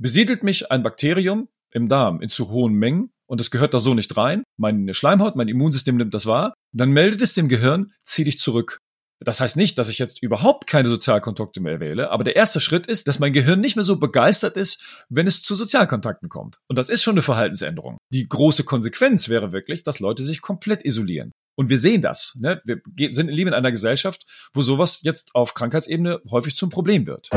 besiedelt mich ein Bakterium im Darm in zu hohen Mengen und es gehört da so nicht rein. Meine Schleimhaut, mein Immunsystem nimmt das wahr. Dann meldet es dem Gehirn, zieh dich zurück. Das heißt nicht, dass ich jetzt überhaupt keine Sozialkontakte mehr wähle, aber der erste Schritt ist, dass mein Gehirn nicht mehr so begeistert ist, wenn es zu Sozialkontakten kommt. Und das ist schon eine Verhaltensänderung. Die große Konsequenz wäre wirklich, dass Leute sich komplett isolieren. Und wir sehen das. Ne? Wir sind leben in einer Gesellschaft, wo sowas jetzt auf Krankheitsebene häufig zum Problem wird.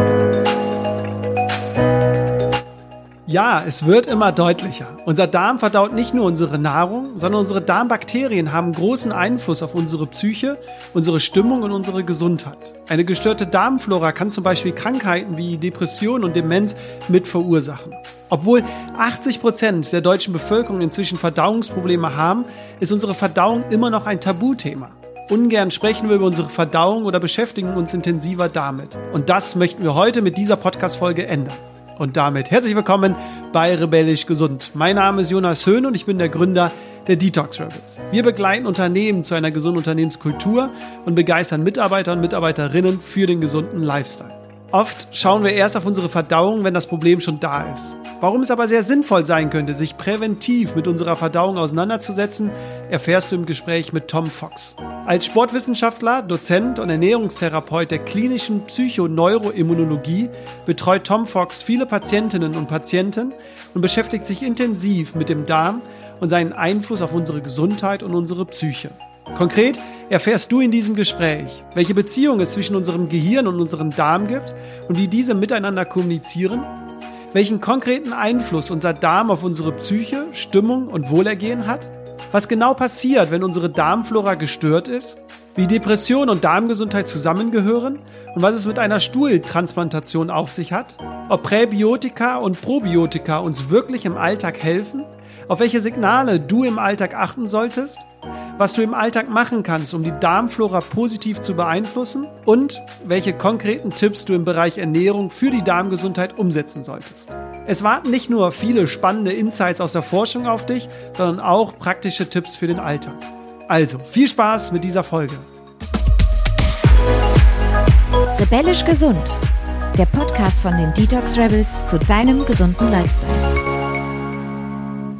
Ja, es wird immer deutlicher. Unser Darm verdaut nicht nur unsere Nahrung, sondern unsere Darmbakterien haben großen Einfluss auf unsere Psyche, unsere Stimmung und unsere Gesundheit. Eine gestörte Darmflora kann zum Beispiel Krankheiten wie Depression und Demenz mit verursachen. Obwohl 80 Prozent der deutschen Bevölkerung inzwischen Verdauungsprobleme haben, ist unsere Verdauung immer noch ein Tabuthema. Ungern sprechen wir über unsere Verdauung oder beschäftigen uns intensiver damit. Und das möchten wir heute mit dieser Podcast-Folge ändern. Und damit herzlich willkommen bei Rebellisch Gesund. Mein Name ist Jonas Höhn und ich bin der Gründer der Detox Rebels. Wir begleiten Unternehmen zu einer gesunden Unternehmenskultur und begeistern Mitarbeiter und Mitarbeiterinnen für den gesunden Lifestyle. Oft schauen wir erst auf unsere Verdauung, wenn das Problem schon da ist. Warum es aber sehr sinnvoll sein könnte, sich präventiv mit unserer Verdauung auseinanderzusetzen, erfährst du im Gespräch mit Tom Fox. Als Sportwissenschaftler, Dozent und Ernährungstherapeut der klinischen Psychoneuroimmunologie betreut Tom Fox viele Patientinnen und Patienten und beschäftigt sich intensiv mit dem Darm und seinen Einfluss auf unsere Gesundheit und unsere Psyche. Konkret erfährst du in diesem Gespräch, welche Beziehung es zwischen unserem Gehirn und unserem Darm gibt und wie diese miteinander kommunizieren, welchen konkreten Einfluss unser Darm auf unsere Psyche, Stimmung und Wohlergehen hat, was genau passiert, wenn unsere Darmflora gestört ist, wie Depression und Darmgesundheit zusammengehören? Und was es mit einer Stuhltransplantation auf sich hat, ob Präbiotika und Probiotika uns wirklich im Alltag helfen, auf welche Signale du im Alltag achten solltest was du im Alltag machen kannst, um die Darmflora positiv zu beeinflussen und welche konkreten Tipps du im Bereich Ernährung für die Darmgesundheit umsetzen solltest. Es warten nicht nur viele spannende Insights aus der Forschung auf dich, sondern auch praktische Tipps für den Alltag. Also, viel Spaß mit dieser Folge. Rebellisch gesund. Der Podcast von den Detox Rebels zu deinem gesunden Lifestyle.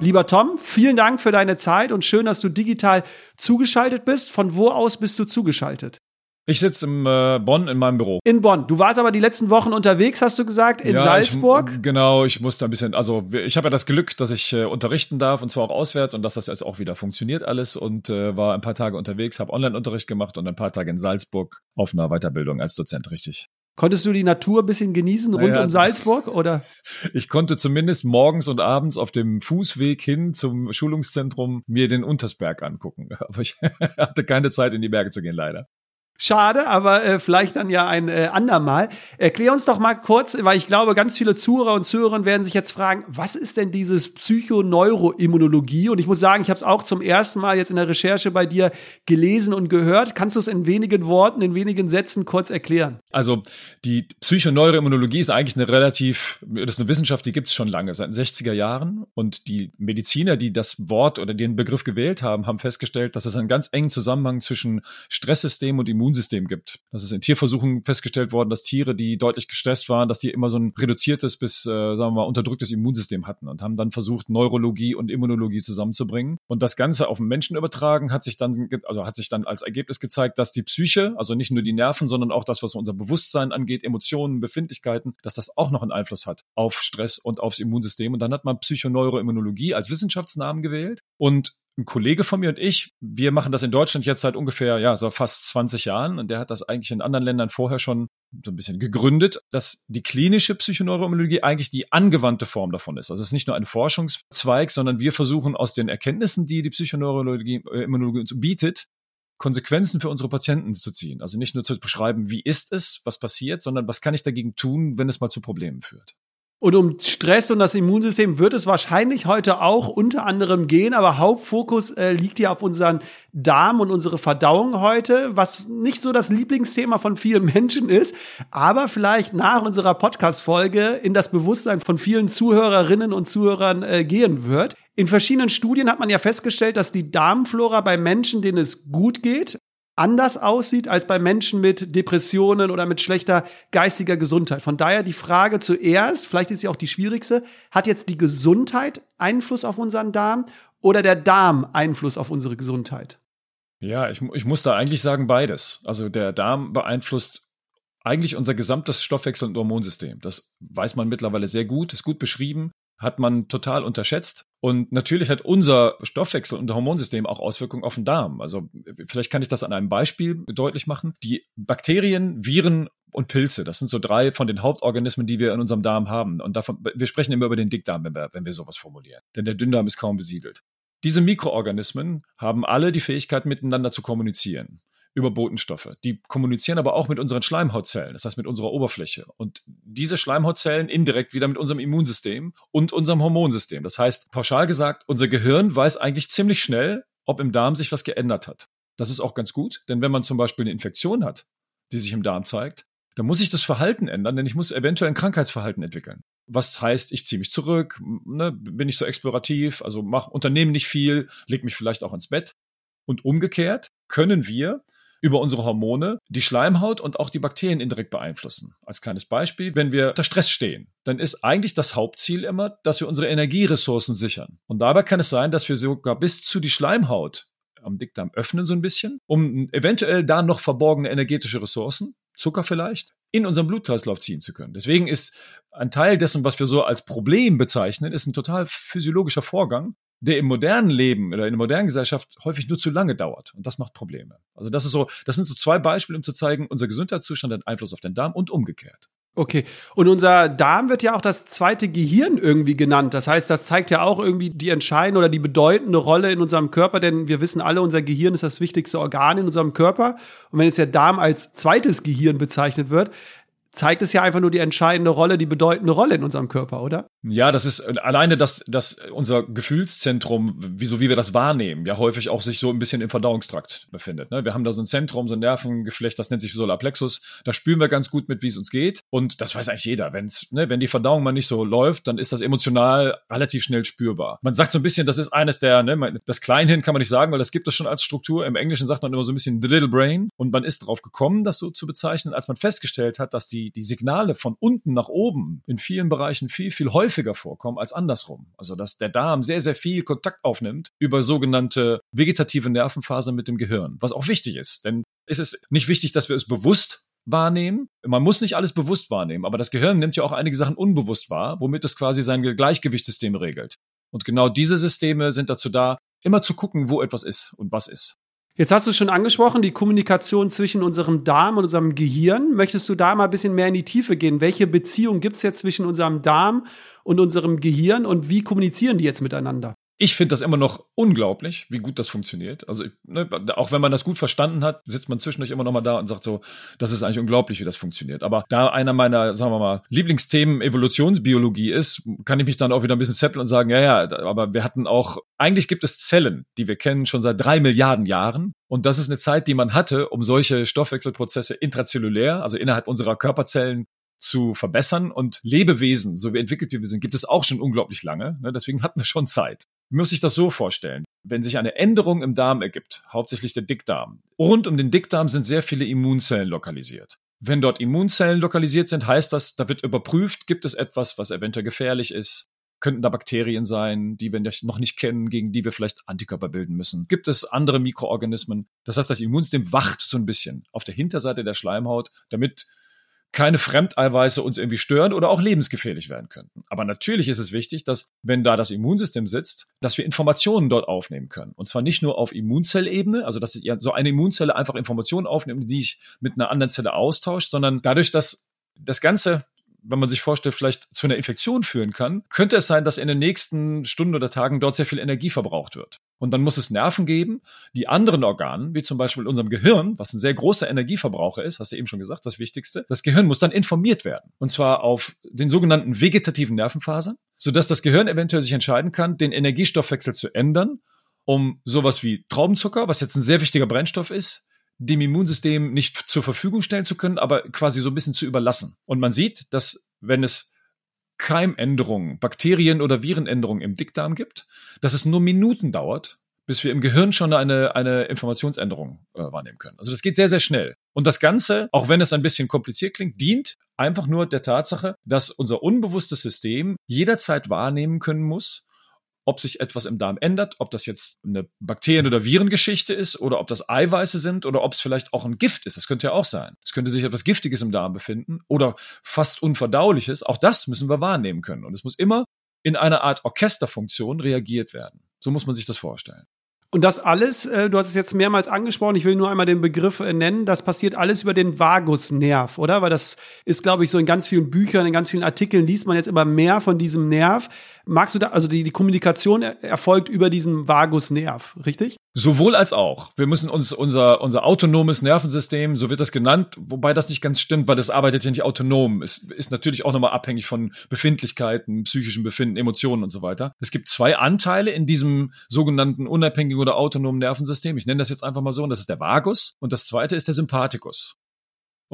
Lieber Tom, vielen Dank für deine Zeit und schön, dass du digital zugeschaltet bist. Von wo aus bist du zugeschaltet? Ich sitze in äh, Bonn in meinem Büro. In Bonn. Du warst aber die letzten Wochen unterwegs, hast du gesagt, in ja, Salzburg? Ich, genau, ich musste ein bisschen, also ich habe ja das Glück, dass ich äh, unterrichten darf und zwar auch auswärts und dass das jetzt auch wieder funktioniert alles und äh, war ein paar Tage unterwegs, habe Online-Unterricht gemacht und ein paar Tage in Salzburg auf einer Weiterbildung als Dozent, richtig. Konntest du die Natur ein bisschen genießen rund naja, um Salzburg oder? Ich konnte zumindest morgens und abends auf dem Fußweg hin zum Schulungszentrum mir den Untersberg angucken. Aber ich hatte keine Zeit in die Berge zu gehen, leider. Schade, aber äh, vielleicht dann ja ein äh, andermal. Erklär uns doch mal kurz, weil ich glaube, ganz viele Zuhörer und Zuhörerinnen werden sich jetzt fragen, was ist denn dieses Psychoneuroimmunologie? Und ich muss sagen, ich habe es auch zum ersten Mal jetzt in der Recherche bei dir gelesen und gehört. Kannst du es in wenigen Worten, in wenigen Sätzen kurz erklären? Also die Psychoneuroimmunologie ist eigentlich eine relativ, das ist eine Wissenschaft, die gibt es schon lange, seit den 60er Jahren. Und die Mediziner, die das Wort oder den Begriff gewählt haben, haben festgestellt, dass es einen ganz engen Zusammenhang zwischen Stresssystem und Immunsystem gibt. Das ist in Tierversuchen festgestellt worden, dass Tiere, die deutlich gestresst waren, dass die immer so ein reduziertes bis, äh, sagen wir mal, unterdrücktes Immunsystem hatten und haben dann versucht, Neurologie und Immunologie zusammenzubringen. Und das Ganze auf den Menschen übertragen hat sich dann, also hat sich dann als Ergebnis gezeigt, dass die Psyche, also nicht nur die Nerven, sondern auch das, was unser Bewusstsein angeht, Emotionen, Befindlichkeiten, dass das auch noch einen Einfluss hat auf Stress und aufs Immunsystem. Und dann hat man Psychoneuroimmunologie als Wissenschaftsnamen gewählt. Und ein Kollege von mir und ich, wir machen das in Deutschland jetzt seit ungefähr, ja, so fast 20 Jahren und der hat das eigentlich in anderen Ländern vorher schon so ein bisschen gegründet, dass die klinische Psychoneuroimmunologie eigentlich die angewandte Form davon ist. Also es ist nicht nur ein Forschungszweig, sondern wir versuchen aus den Erkenntnissen, die die Psychoneuroimmunologie äh, bietet, Konsequenzen für unsere Patienten zu ziehen. Also nicht nur zu beschreiben, wie ist es, was passiert, sondern was kann ich dagegen tun, wenn es mal zu Problemen führt. Und um Stress und das Immunsystem wird es wahrscheinlich heute auch unter anderem gehen, aber Hauptfokus äh, liegt ja auf unseren Darm und unsere Verdauung heute, was nicht so das Lieblingsthema von vielen Menschen ist, aber vielleicht nach unserer Podcast-Folge in das Bewusstsein von vielen Zuhörerinnen und Zuhörern äh, gehen wird. In verschiedenen Studien hat man ja festgestellt, dass die Darmflora bei Menschen, denen es gut geht, anders aussieht als bei Menschen mit Depressionen oder mit schlechter geistiger Gesundheit. Von daher die Frage zuerst, vielleicht ist sie auch die schwierigste, hat jetzt die Gesundheit Einfluss auf unseren Darm oder der Darm Einfluss auf unsere Gesundheit? Ja, ich, ich muss da eigentlich sagen beides. Also der Darm beeinflusst eigentlich unser gesamtes Stoffwechsel- und Hormonsystem. Das weiß man mittlerweile sehr gut, ist gut beschrieben hat man total unterschätzt. Und natürlich hat unser Stoffwechsel und Hormonsystem auch Auswirkungen auf den Darm. Also vielleicht kann ich das an einem Beispiel deutlich machen. Die Bakterien, Viren und Pilze, das sind so drei von den Hauptorganismen, die wir in unserem Darm haben. Und davon, wir sprechen immer über den Dickdarm, wenn wir, wenn wir sowas formulieren. Denn der Dünndarm ist kaum besiedelt. Diese Mikroorganismen haben alle die Fähigkeit, miteinander zu kommunizieren über Botenstoffe. Die kommunizieren aber auch mit unseren Schleimhautzellen, das heißt mit unserer Oberfläche. Und diese Schleimhautzellen indirekt wieder mit unserem Immunsystem und unserem Hormonsystem. Das heißt, pauschal gesagt, unser Gehirn weiß eigentlich ziemlich schnell, ob im Darm sich was geändert hat. Das ist auch ganz gut, denn wenn man zum Beispiel eine Infektion hat, die sich im Darm zeigt, dann muss ich das Verhalten ändern, denn ich muss eventuell ein Krankheitsverhalten entwickeln. Was heißt, ich ziehe mich zurück, ne, bin ich so explorativ, also mach, unternehme nicht viel, leg mich vielleicht auch ins Bett. Und umgekehrt können wir über unsere Hormone die Schleimhaut und auch die Bakterien indirekt beeinflussen. Als kleines Beispiel, wenn wir unter Stress stehen, dann ist eigentlich das Hauptziel immer, dass wir unsere Energieressourcen sichern. Und dabei kann es sein, dass wir sogar bis zu die Schleimhaut am Dickdarm öffnen so ein bisschen, um eventuell da noch verborgene energetische Ressourcen, Zucker vielleicht, in unseren Blutkreislauf ziehen zu können. Deswegen ist ein Teil dessen, was wir so als Problem bezeichnen, ist ein total physiologischer Vorgang, der im modernen Leben oder in der modernen Gesellschaft häufig nur zu lange dauert. Und das macht Probleme. Also das ist so, das sind so zwei Beispiele, um zu zeigen, unser Gesundheitszustand hat Einfluss auf den Darm und umgekehrt. Okay. Und unser Darm wird ja auch das zweite Gehirn irgendwie genannt. Das heißt, das zeigt ja auch irgendwie die entscheidende oder die bedeutende Rolle in unserem Körper, denn wir wissen alle, unser Gehirn ist das wichtigste Organ in unserem Körper. Und wenn jetzt der Darm als zweites Gehirn bezeichnet wird, zeigt es ja einfach nur die entscheidende Rolle, die bedeutende Rolle in unserem Körper, oder? Ja, das ist alleine, dass, dass unser Gefühlszentrum, wie, so wie wir das wahrnehmen, ja häufig auch sich so ein bisschen im Verdauungstrakt befindet. Ne? Wir haben da so ein Zentrum, so ein Nervengeflecht, das nennt sich Solarplexus. Da spüren wir ganz gut mit, wie es uns geht. Und das weiß eigentlich jeder. Wenn's, ne, wenn die Verdauung mal nicht so läuft, dann ist das emotional relativ schnell spürbar. Man sagt so ein bisschen, das ist eines der, ne, das Kleinhirn kann man nicht sagen, weil das gibt es schon als Struktur. Im Englischen sagt man immer so ein bisschen the little brain. Und man ist darauf gekommen, das so zu bezeichnen, als man festgestellt hat, dass die die, die Signale von unten nach oben in vielen Bereichen viel, viel häufiger vorkommen als andersrum. Also, dass der Darm sehr, sehr viel Kontakt aufnimmt über sogenannte vegetative Nervenfasern mit dem Gehirn, was auch wichtig ist. Denn es ist nicht wichtig, dass wir es bewusst wahrnehmen. Man muss nicht alles bewusst wahrnehmen, aber das Gehirn nimmt ja auch einige Sachen unbewusst wahr, womit es quasi sein Gleichgewichtssystem regelt. Und genau diese Systeme sind dazu da, immer zu gucken, wo etwas ist und was ist. Jetzt hast du schon angesprochen, die Kommunikation zwischen unserem Darm und unserem Gehirn. Möchtest du da mal ein bisschen mehr in die Tiefe gehen? Welche Beziehung gibt es jetzt zwischen unserem Darm und unserem Gehirn und wie kommunizieren die jetzt miteinander? Ich finde das immer noch unglaublich, wie gut das funktioniert. Also, ne, auch wenn man das gut verstanden hat, sitzt man zwischendurch immer noch mal da und sagt so, das ist eigentlich unglaublich, wie das funktioniert. Aber da einer meiner, sagen wir mal, Lieblingsthemen Evolutionsbiologie ist, kann ich mich dann auch wieder ein bisschen zetteln und sagen, ja, ja, aber wir hatten auch, eigentlich gibt es Zellen, die wir kennen schon seit drei Milliarden Jahren. Und das ist eine Zeit, die man hatte, um solche Stoffwechselprozesse intrazellulär, also innerhalb unserer Körperzellen zu verbessern. Und Lebewesen, so wie entwickelt wie wir sind, gibt es auch schon unglaublich lange. Ne? Deswegen hatten wir schon Zeit muss sich das so vorstellen. Wenn sich eine Änderung im Darm ergibt, hauptsächlich der Dickdarm, rund um den Dickdarm sind sehr viele Immunzellen lokalisiert. Wenn dort Immunzellen lokalisiert sind, heißt das, da wird überprüft, gibt es etwas, was eventuell gefährlich ist? Könnten da Bakterien sein, die wir noch nicht kennen, gegen die wir vielleicht Antikörper bilden müssen? Gibt es andere Mikroorganismen? Das heißt, das Immunsystem wacht so ein bisschen auf der Hinterseite der Schleimhaut, damit keine Fremdeiweiße uns irgendwie stören oder auch lebensgefährlich werden könnten. Aber natürlich ist es wichtig, dass, wenn da das Immunsystem sitzt, dass wir Informationen dort aufnehmen können. Und zwar nicht nur auf Immunzellebene, also dass so eine Immunzelle einfach Informationen aufnimmt, die ich mit einer anderen Zelle austauscht, sondern dadurch, dass das Ganze wenn man sich vorstellt, vielleicht zu einer Infektion führen kann, könnte es sein, dass in den nächsten Stunden oder Tagen dort sehr viel Energie verbraucht wird. Und dann muss es Nerven geben, die anderen Organen, wie zum Beispiel unserem Gehirn, was ein sehr großer Energieverbraucher ist, hast du eben schon gesagt, das Wichtigste. Das Gehirn muss dann informiert werden. Und zwar auf den sogenannten vegetativen Nervenfasern, sodass das Gehirn eventuell sich entscheiden kann, den Energiestoffwechsel zu ändern, um sowas wie Traubenzucker, was jetzt ein sehr wichtiger Brennstoff ist, dem Immunsystem nicht zur Verfügung stellen zu können, aber quasi so ein bisschen zu überlassen. Und man sieht, dass wenn es Keimänderungen, Bakterien- oder Virenänderungen im Dickdarm gibt, dass es nur Minuten dauert, bis wir im Gehirn schon eine, eine Informationsänderung äh, wahrnehmen können. Also das geht sehr, sehr schnell. Und das Ganze, auch wenn es ein bisschen kompliziert klingt, dient einfach nur der Tatsache, dass unser unbewusstes System jederzeit wahrnehmen können muss, ob sich etwas im Darm ändert, ob das jetzt eine Bakterien- oder Virengeschichte ist oder ob das Eiweiße sind oder ob es vielleicht auch ein Gift ist. Das könnte ja auch sein. Es könnte sich etwas Giftiges im Darm befinden oder fast Unverdauliches. Auch das müssen wir wahrnehmen können. Und es muss immer in einer Art Orchesterfunktion reagiert werden. So muss man sich das vorstellen. Und das alles, äh, du hast es jetzt mehrmals angesprochen, ich will nur einmal den Begriff äh, nennen, das passiert alles über den Vagusnerv, oder? Weil das ist, glaube ich, so in ganz vielen Büchern, in ganz vielen Artikeln liest man jetzt immer mehr von diesem Nerv. Magst du da, also die, die Kommunikation erfolgt über diesen Vagusnerv, richtig? Sowohl als auch. Wir müssen uns unser, unser autonomes Nervensystem, so wird das genannt, wobei das nicht ganz stimmt, weil das arbeitet ja nicht autonom. Es ist natürlich auch nochmal abhängig von Befindlichkeiten, psychischen Befinden, Emotionen und so weiter. Es gibt zwei Anteile in diesem sogenannten unabhängigen oder autonomen Nervensystem. Ich nenne das jetzt einfach mal so. Und das ist der Vagus und das zweite ist der Sympathikus.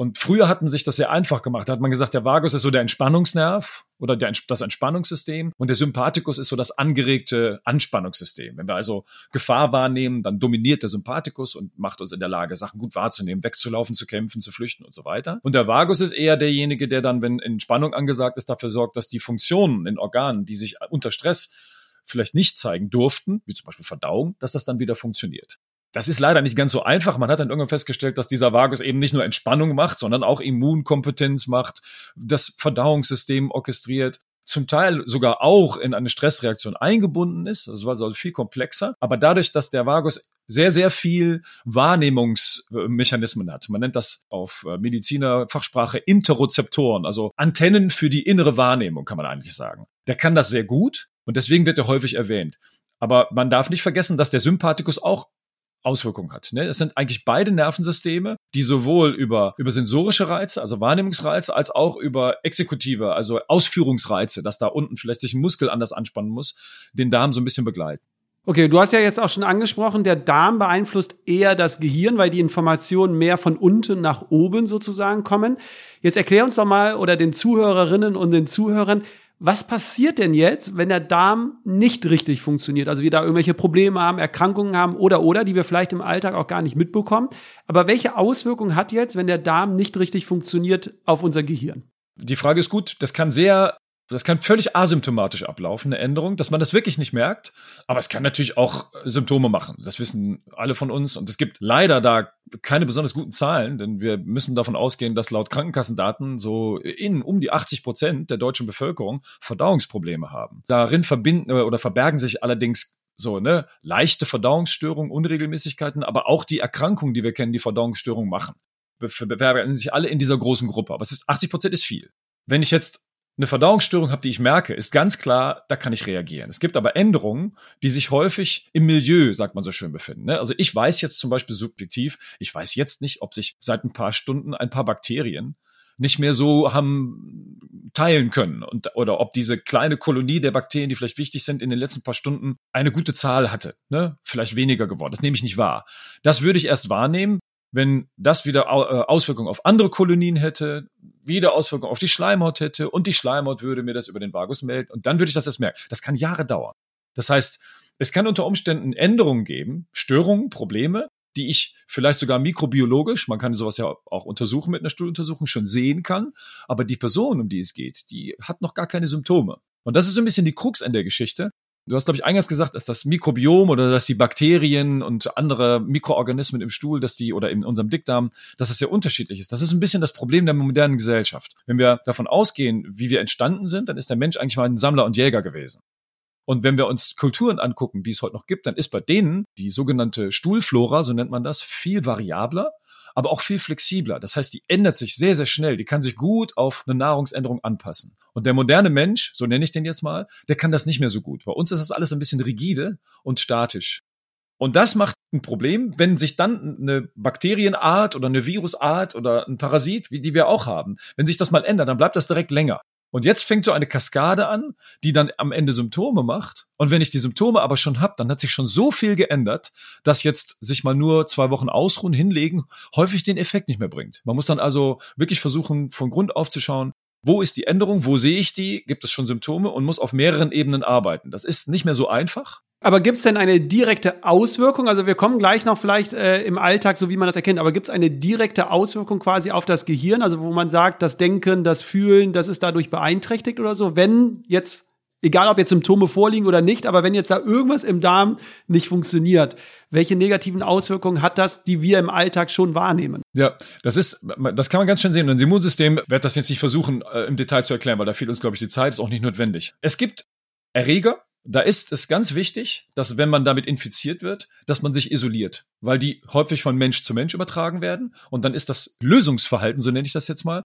Und früher hatten sich das sehr einfach gemacht. Da hat man gesagt, der Vagus ist so der Entspannungsnerv oder der, das Entspannungssystem und der Sympathikus ist so das angeregte Anspannungssystem. Wenn wir also Gefahr wahrnehmen, dann dominiert der Sympathikus und macht uns in der Lage, Sachen gut wahrzunehmen, wegzulaufen, zu kämpfen, zu flüchten und so weiter. Und der Vagus ist eher derjenige, der dann, wenn Entspannung angesagt ist, dafür sorgt, dass die Funktionen in Organen, die sich unter Stress vielleicht nicht zeigen durften, wie zum Beispiel Verdauung, dass das dann wieder funktioniert. Das ist leider nicht ganz so einfach. Man hat dann irgendwann festgestellt, dass dieser Vagus eben nicht nur Entspannung macht, sondern auch Immunkompetenz macht, das Verdauungssystem orchestriert, zum Teil sogar auch in eine Stressreaktion eingebunden ist. Das war also viel komplexer. Aber dadurch, dass der Vagus sehr, sehr viel Wahrnehmungsmechanismen hat. Man nennt das auf äh, Medizinerfachsprache Interozeptoren, also Antennen für die innere Wahrnehmung, kann man eigentlich sagen. Der kann das sehr gut und deswegen wird er häufig erwähnt. Aber man darf nicht vergessen, dass der Sympathikus auch Auswirkungen hat. Ne? Es sind eigentlich beide Nervensysteme, die sowohl über, über sensorische Reize, also Wahrnehmungsreize, als auch über exekutive, also Ausführungsreize, dass da unten vielleicht sich ein Muskel anders anspannen muss, den Darm so ein bisschen begleiten. Okay, du hast ja jetzt auch schon angesprochen, der Darm beeinflusst eher das Gehirn, weil die Informationen mehr von unten nach oben sozusagen kommen. Jetzt erklär uns doch mal oder den Zuhörerinnen und den Zuhörern, was passiert denn jetzt, wenn der Darm nicht richtig funktioniert? Also wir da irgendwelche Probleme haben, Erkrankungen haben oder oder, die wir vielleicht im Alltag auch gar nicht mitbekommen. Aber welche Auswirkungen hat jetzt, wenn der Darm nicht richtig funktioniert auf unser Gehirn? Die Frage ist gut. Das kann sehr das kann völlig asymptomatisch ablaufen, eine Änderung, dass man das wirklich nicht merkt. Aber es kann natürlich auch Symptome machen. Das wissen alle von uns. Und es gibt leider da keine besonders guten Zahlen, denn wir müssen davon ausgehen, dass laut Krankenkassendaten so in um die 80 Prozent der deutschen Bevölkerung Verdauungsprobleme haben. Darin verbinden oder verbergen sich allerdings so, ne, leichte Verdauungsstörungen, Unregelmäßigkeiten, aber auch die Erkrankungen, die wir kennen, die Verdauungsstörungen machen. Verbergen sich alle in dieser großen Gruppe. Aber es ist 80 Prozent ist viel. Wenn ich jetzt eine Verdauungsstörung habe, die ich merke, ist ganz klar, da kann ich reagieren. Es gibt aber Änderungen, die sich häufig im Milieu, sagt man so schön, befinden. Ne? Also ich weiß jetzt zum Beispiel subjektiv, ich weiß jetzt nicht, ob sich seit ein paar Stunden ein paar Bakterien nicht mehr so haben teilen können und oder ob diese kleine Kolonie der Bakterien, die vielleicht wichtig sind, in den letzten paar Stunden eine gute Zahl hatte, ne? Vielleicht weniger geworden. Das nehme ich nicht wahr. Das würde ich erst wahrnehmen, wenn das wieder äh, Auswirkungen auf andere Kolonien hätte, wieder Auswirkungen auf die Schleimhaut hätte und die Schleimhaut würde mir das über den Vagus melden und dann würde ich das erst merken. Das kann Jahre dauern. Das heißt, es kann unter Umständen Änderungen geben, Störungen, Probleme, die ich vielleicht sogar mikrobiologisch, man kann sowas ja auch untersuchen mit einer Stuhluntersuchung, schon sehen kann. Aber die Person, um die es geht, die hat noch gar keine Symptome. Und das ist so ein bisschen die Krux an der Geschichte. Du hast, glaube ich, eingangs gesagt, dass das Mikrobiom oder dass die Bakterien und andere Mikroorganismen im Stuhl, dass die oder in unserem Dickdarm, dass das sehr unterschiedlich ist. Das ist ein bisschen das Problem der modernen Gesellschaft. Wenn wir davon ausgehen, wie wir entstanden sind, dann ist der Mensch eigentlich mal ein Sammler und Jäger gewesen. Und wenn wir uns Kulturen angucken, die es heute noch gibt, dann ist bei denen die sogenannte Stuhlflora, so nennt man das, viel variabler aber auch viel flexibler. Das heißt, die ändert sich sehr, sehr schnell. Die kann sich gut auf eine Nahrungsänderung anpassen. Und der moderne Mensch, so nenne ich den jetzt mal, der kann das nicht mehr so gut. Bei uns ist das alles ein bisschen rigide und statisch. Und das macht ein Problem, wenn sich dann eine Bakterienart oder eine Virusart oder ein Parasit, wie die wir auch haben, wenn sich das mal ändert, dann bleibt das direkt länger. Und jetzt fängt so eine Kaskade an, die dann am Ende Symptome macht. Und wenn ich die Symptome aber schon habe, dann hat sich schon so viel geändert, dass jetzt sich mal nur zwei Wochen ausruhen, hinlegen, häufig den Effekt nicht mehr bringt. Man muss dann also wirklich versuchen, von Grund auf zu schauen, wo ist die Änderung, wo sehe ich die, gibt es schon Symptome und muss auf mehreren Ebenen arbeiten. Das ist nicht mehr so einfach, Aber gibt es denn eine direkte Auswirkung? Also wir kommen gleich noch vielleicht äh, im Alltag, so wie man das erkennt, aber gibt es eine direkte Auswirkung quasi auf das Gehirn? Also wo man sagt, das Denken, das Fühlen, das ist dadurch beeinträchtigt oder so, wenn jetzt egal ob jetzt Symptome vorliegen oder nicht, aber wenn jetzt da irgendwas im Darm nicht funktioniert, welche negativen Auswirkungen hat das, die wir im Alltag schon wahrnehmen? Ja, das ist, das kann man ganz schön sehen. Und das Immunsystem wird das jetzt nicht versuchen, äh, im Detail zu erklären, weil da fehlt uns, glaube ich, die Zeit, ist auch nicht notwendig. Es gibt Erreger, da ist es ganz wichtig, dass wenn man damit infiziert wird, dass man sich isoliert, weil die häufig von Mensch zu Mensch übertragen werden. Und dann ist das Lösungsverhalten, so nenne ich das jetzt mal,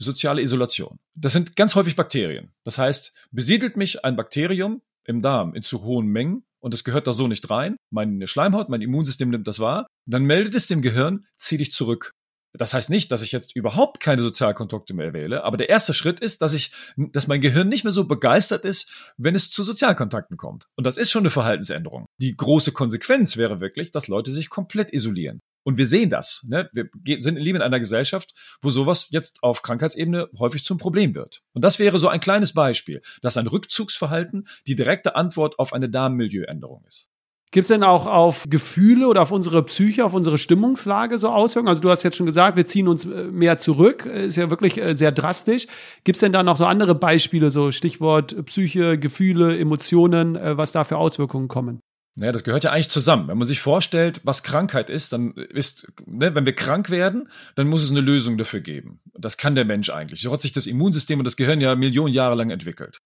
soziale Isolation. Das sind ganz häufig Bakterien. Das heißt, besiedelt mich ein Bakterium im Darm in zu hohen Mengen und es gehört da so nicht rein, meine Schleimhaut, mein Immunsystem nimmt das wahr, dann meldet es dem Gehirn, zieh dich zurück. Das heißt nicht, dass ich jetzt überhaupt keine Sozialkontakte mehr wähle, aber der erste Schritt ist, dass ich, dass mein Gehirn nicht mehr so begeistert ist, wenn es zu Sozialkontakten kommt. Und das ist schon eine Verhaltensänderung. Die große Konsequenz wäre wirklich, dass Leute sich komplett isolieren. Und wir sehen das. Ne? Wir sind leben in einer Gesellschaft, wo sowas jetzt auf Krankheitsebene häufig zum Problem wird. Und das wäre so ein kleines Beispiel, dass ein Rückzugsverhalten die direkte Antwort auf eine Darmmilieuänderung ist. Gibt es denn auch auf Gefühle oder auf unsere Psyche, auf unsere Stimmungslage so Auswirkungen? Also du hast jetzt schon gesagt, wir ziehen uns äh, mehr zurück, äh, ist ja wirklich äh, sehr drastisch. Gibt es denn da noch so andere Beispiele, so Stichwort Psyche, Gefühle, Emotionen, was da für Auswirkungen kommen? Naja, das gehört ja eigentlich zusammen. Wenn man sich vorstellt, was Krankheit ist, dann ist, ne, wenn wir krank werden, dann muss es eine Lösung dafür geben. Das kann der Mensch eigentlich. So hat sich das Immunsystem und das Gehirn ja Millionen Jahre lang entwickelt.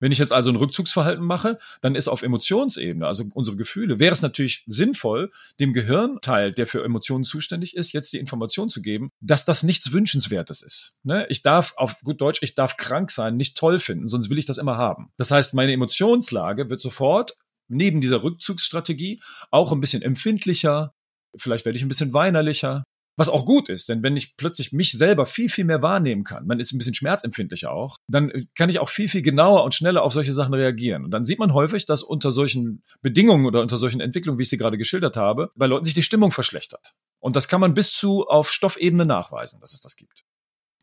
Wenn ich jetzt also ein Rückzugsverhalten mache, dann ist auf Emotionsebene, also unsere Gefühle, wäre es natürlich sinnvoll, dem Gehirnteil, der für Emotionen zuständig ist, jetzt die Information zu geben, dass das nichts Wünschenswertes ist. Ne? Ich darf, auf gut Deutsch, ich darf krank sein, nicht toll finden, sonst will ich das immer haben. Das heißt, meine Emotionslage wird sofort neben dieser Rückzugsstrategie auch ein bisschen empfindlicher, vielleicht werde ich ein bisschen weinerlicher, was auch gut ist, denn wenn ich plötzlich mich selber viel, viel mehr wahrnehmen kann, man ist ein bisschen schmerzempfindlicher auch, dann äh, kann ich auch viel, viel genauer und schneller auf solche Sachen reagieren. Und dann sieht man häufig, dass unter solchen Bedingungen oder unter solchen Entwicklungen, wie ich sie gerade geschildert habe, bei Leuten sich die Stimmung verschlechtert. Und das kann man bis zu auf Stoffebene nachweisen, dass es das gibt.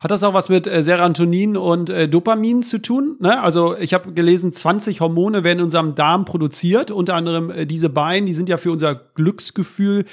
Hat das auch was mit äh, Serotonin und äh, Dopamin zu tun? Ne? Also ich habe gelesen, 20 Hormone werden in unserem Darm produziert, unter anderem äh, diese beiden, die sind ja für unser Glücksgefühl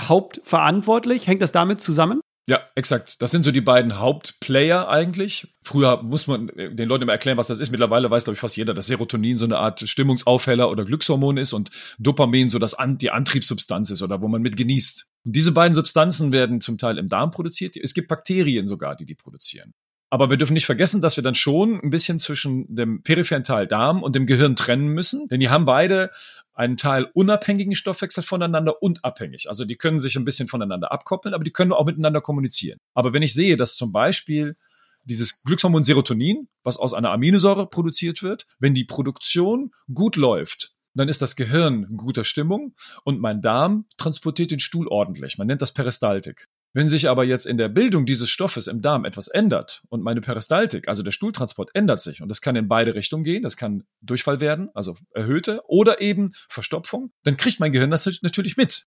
hauptverantwortlich. Hängt das damit zusammen? Ja, exakt. Das sind so die beiden Hauptplayer eigentlich. Früher muss man den Leuten immer erklären, was das ist. Mittlerweile weiß, glaube ich, fast jeder, dass Serotonin so eine Art Stimmungsaufheller oder Glückshormon ist und Dopamin so das An die Antriebssubstanz ist oder wo man mit genießt. Und diese beiden Substanzen werden zum Teil im Darm produziert. Es gibt Bakterien sogar, die die produzieren. Aber wir dürfen nicht vergessen, dass wir dann schon ein bisschen zwischen dem peripheren Teil Darm und dem Gehirn trennen müssen, denn die haben beide einen Teil unabhängigen Stoffwechsel voneinander und abhängig. Also die können sich ein bisschen voneinander abkoppeln, aber die können auch miteinander kommunizieren. Aber wenn ich sehe, dass zum Beispiel dieses Glückshormon Serotonin, was aus einer Aminosäure produziert wird, wenn die Produktion gut läuft, dann ist das Gehirn in guter Stimmung und mein Darm transportiert den Stuhl ordentlich. Man nennt das Peristaltik. Wenn sich aber jetzt in der Bildung dieses Stoffes im Darm etwas ändert und meine Peristaltik, also der Stuhltransport ändert sich und das kann in beide Richtungen gehen, das kann Durchfall werden, also erhöhte oder eben Verstopfung, dann kriegt mein Gehirn das natürlich mit.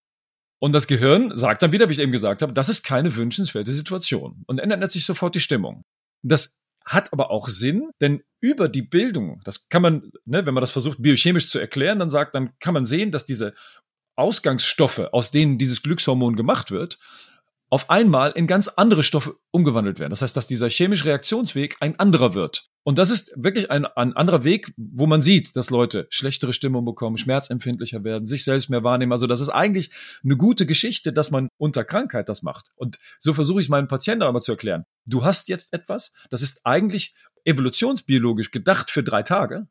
Und das Gehirn sagt dann wieder, wie ich eben gesagt habe, das ist keine wünschenswerte Situation und ändert sich sofort die Stimmung. Das hat aber auch Sinn, denn über die Bildung, das kann man, ne, wenn man das versucht biochemisch zu erklären, dann sagt, dann kann man sehen, dass diese Ausgangsstoffe, aus denen dieses Glückshormon gemacht wird, auf einmal in ganz andere Stoffe umgewandelt werden. Das heißt, dass dieser chemische Reaktionsweg ein anderer wird. Und das ist wirklich ein, ein anderer Weg, wo man sieht, dass Leute schlechtere Stimmung bekommen, schmerzempfindlicher werden, sich selbst mehr wahrnehmen. Also das ist eigentlich eine gute Geschichte, dass man unter Krankheit das macht. Und so versuche ich meinen Patienten aber zu erklären. Du hast jetzt etwas, das ist eigentlich evolutionsbiologisch gedacht für drei Tage,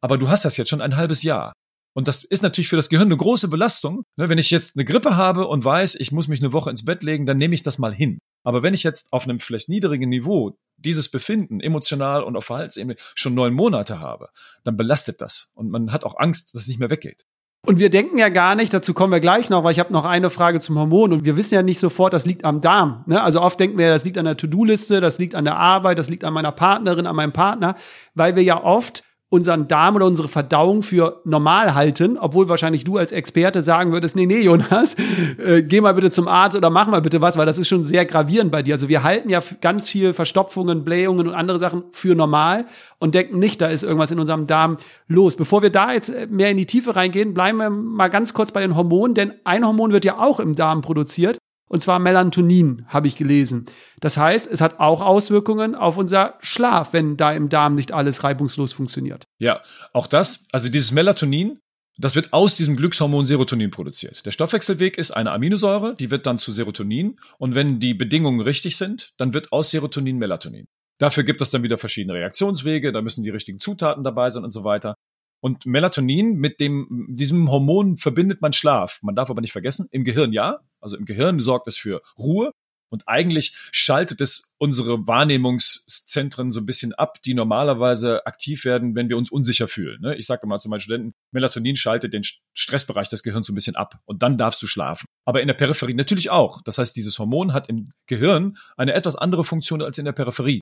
aber du hast das jetzt schon ein halbes Jahr. Und das ist natürlich für das Gehirn eine große Belastung. Ne, wenn ich jetzt eine Grippe habe und weiß, ich muss mich eine Woche ins Bett legen, dann nehme ich das mal hin. Aber wenn ich jetzt auf einem vielleicht niedrigen Niveau dieses Befinden emotional und auf Verhaltensebene schon neun Monate habe, dann belastet das. Und man hat auch Angst, dass es nicht mehr weggeht. Und wir denken ja gar nicht, dazu kommen wir gleich noch, weil ich habe noch eine Frage zum Hormon und wir wissen ja nicht sofort, das liegt am Darm. Ne? Also oft denken wir, das liegt an der To-Do-Liste, das liegt an der Arbeit, das liegt an meiner Partnerin, an meinem Partner, weil wir ja oft unseren Darm oder unsere Verdauung für normal halten, obwohl wahrscheinlich du als Experte sagen würdest, nee, nee, Jonas, äh, geh mal bitte zum Arzt oder mach mal bitte was, weil das ist schon sehr gravierend bei dir. Also wir halten ja ganz viel Verstopfungen, Blähungen und andere Sachen für normal und denken nicht, da ist irgendwas in unserem Darm los. Bevor wir da jetzt mehr in die Tiefe reingehen, bleiben wir mal ganz kurz bei den Hormonen, denn ein Hormon wird ja auch im Darm produziert und zwar Melatonin, habe ich gelesen. Das heißt, es hat auch Auswirkungen auf unser Schlaf, wenn da im Darm nicht alles reibungslos funktioniert. Ja, auch das, also dieses Melatonin, das wird aus diesem Glückshormon Serotonin produziert. Der Stoffwechselweg ist eine Aminosäure, die wird dann zu Serotonin. Und wenn die Bedingungen richtig sind, dann wird aus Serotonin Melatonin. Dafür gibt es dann wieder verschiedene Reaktionswege, da müssen die richtigen Zutaten dabei sein und so weiter. Und Melatonin mit dem, diesem Hormon verbindet man Schlaf. Man darf aber nicht vergessen, im Gehirn ja. Also im Gehirn sorgt es für Ruhe. Und eigentlich schaltet es unsere Wahrnehmungszentren so ein bisschen ab, die normalerweise aktiv werden, wenn wir uns unsicher fühlen. Ne? Ich sage mal zu meinen Studenten, Melatonin schaltet den Stressbereich des Gehirns so ein bisschen ab und dann darfst du schlafen. Aber in der Peripherie natürlich auch. Das heißt, dieses Hormon hat im Gehirn eine etwas andere Funktion als in der Peripherie.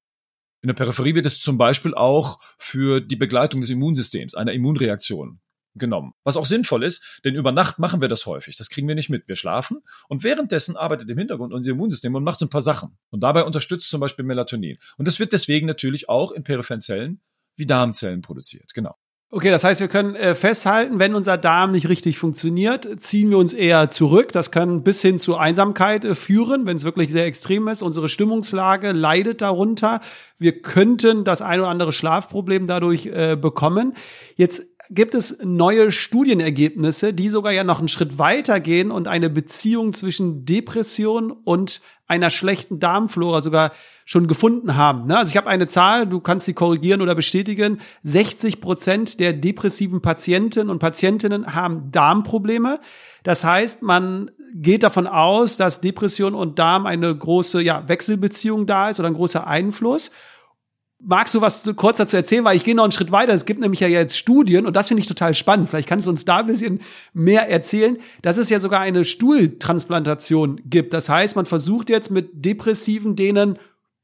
In der Peripherie wird es zum Beispiel auch für die Begleitung des Immunsystems, einer Immunreaktion genommen. Was auch sinnvoll ist, denn über Nacht machen wir das häufig. Das kriegen wir nicht mit. Wir schlafen und währenddessen arbeitet im Hintergrund unser Immunsystem und macht so ein paar Sachen. Und dabei unterstützt zum Beispiel Melatonin. Und das wird deswegen natürlich auch in peripheren Zellen wie Darmzellen produziert. Genau. Okay, das heißt, wir können äh, festhalten, wenn unser Darm nicht richtig funktioniert, ziehen wir uns eher zurück. Das kann bis hin zu Einsamkeit äh, führen, wenn es wirklich sehr extrem ist. Unsere Stimmungslage leidet darunter. Wir könnten das ein oder andere Schlafproblem dadurch äh, bekommen. Jetzt gibt es neue Studienergebnisse, die sogar ja noch einen Schritt weiter gehen und eine Beziehung zwischen Depression und einer schlechten Darmflora sogar schon gefunden haben. Ne? Also ich habe eine Zahl, du kannst sie korrigieren oder bestätigen. 60 Prozent der depressiven Patienten und Patientinnen haben Darmprobleme. Das heißt, man geht davon aus, dass Depression und Darm eine große ja, Wechselbeziehung da ist oder ein großer Einfluss. Magst du was kurz dazu erzählen? Weil ich gehe noch einen Schritt weiter. Es gibt nämlich ja jetzt Studien und das finde ich total spannend. Vielleicht kannst du uns da ein bisschen mehr erzählen, dass es ja sogar eine Stuhltransplantation gibt. Das heißt, man versucht jetzt mit Depressiven denen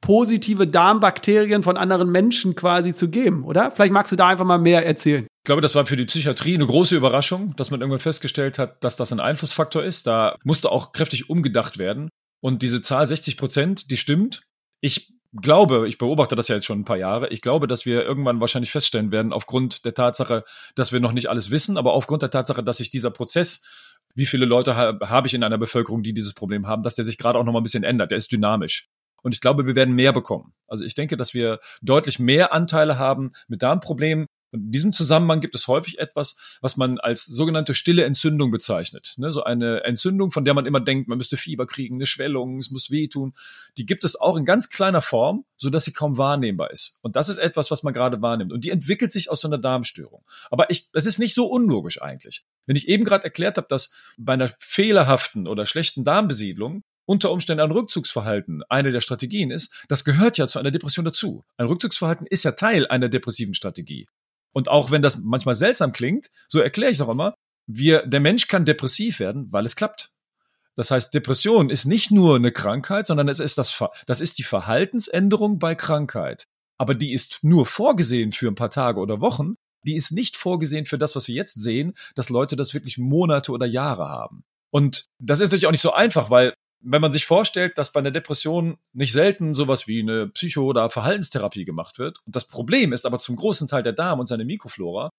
positive Darmbakterien von anderen Menschen quasi zu geben, oder? Vielleicht magst du da einfach mal mehr erzählen. Ich glaube, das war für die Psychiatrie eine große Überraschung, dass man irgendwann festgestellt hat, dass das ein Einflussfaktor ist. Da musste auch kräftig umgedacht werden. Und diese Zahl 60 Prozent, die stimmt. Ich glaube, ich beobachte das ja jetzt schon ein paar Jahre, ich glaube, dass wir irgendwann wahrscheinlich feststellen werden, aufgrund der Tatsache, dass wir noch nicht alles wissen, aber aufgrund der Tatsache, dass sich dieser Prozess, wie viele Leute habe hab ich in einer Bevölkerung, die dieses Problem haben, dass der sich gerade auch noch mal ein bisschen ändert. Der ist dynamisch. Und ich glaube, wir werden mehr bekommen. Also ich denke, dass wir deutlich mehr Anteile haben mit Darmproblemen. Und in diesem Zusammenhang gibt es häufig etwas, was man als sogenannte stille Entzündung bezeichnet. Ne, so eine Entzündung, von der man immer denkt, man müsste Fieber kriegen, eine Schwellung, es muss wehtun. Die gibt es auch in ganz kleiner Form, so dass sie kaum wahrnehmbar ist. Und das ist etwas, was man gerade wahrnimmt. Und die entwickelt sich aus so einer Darmstörung. Aber ich, das ist nicht so unlogisch eigentlich. Wenn ich eben gerade erklärt habe, dass bei einer fehlerhaften oder schlechten Darmbesiedlung unter Umständen ein Rückzugsverhalten eine der Strategien ist, das gehört ja zu einer Depression dazu. Ein Rückzugsverhalten ist ja Teil einer depressiven Strategie. Und auch wenn das manchmal seltsam klingt, so erkläre ich es auch immer, wir, der Mensch kann depressiv werden, weil es klappt. Das heißt, Depression ist nicht nur eine Krankheit, sondern es ist das, das ist die Verhaltensänderung bei Krankheit. Aber die ist nur vorgesehen für ein paar Tage oder Wochen. Die ist nicht vorgesehen für das, was wir jetzt sehen, dass Leute das wirklich Monate oder Jahre haben. Und das ist natürlich auch nicht so einfach, weil wenn man sich vorstellt, dass bei einer Depression nicht selten sowas wie eine Psycho- oder Verhaltenstherapie gemacht wird, und das Problem ist aber zum großen Teil der Darm und seine Mikroflora,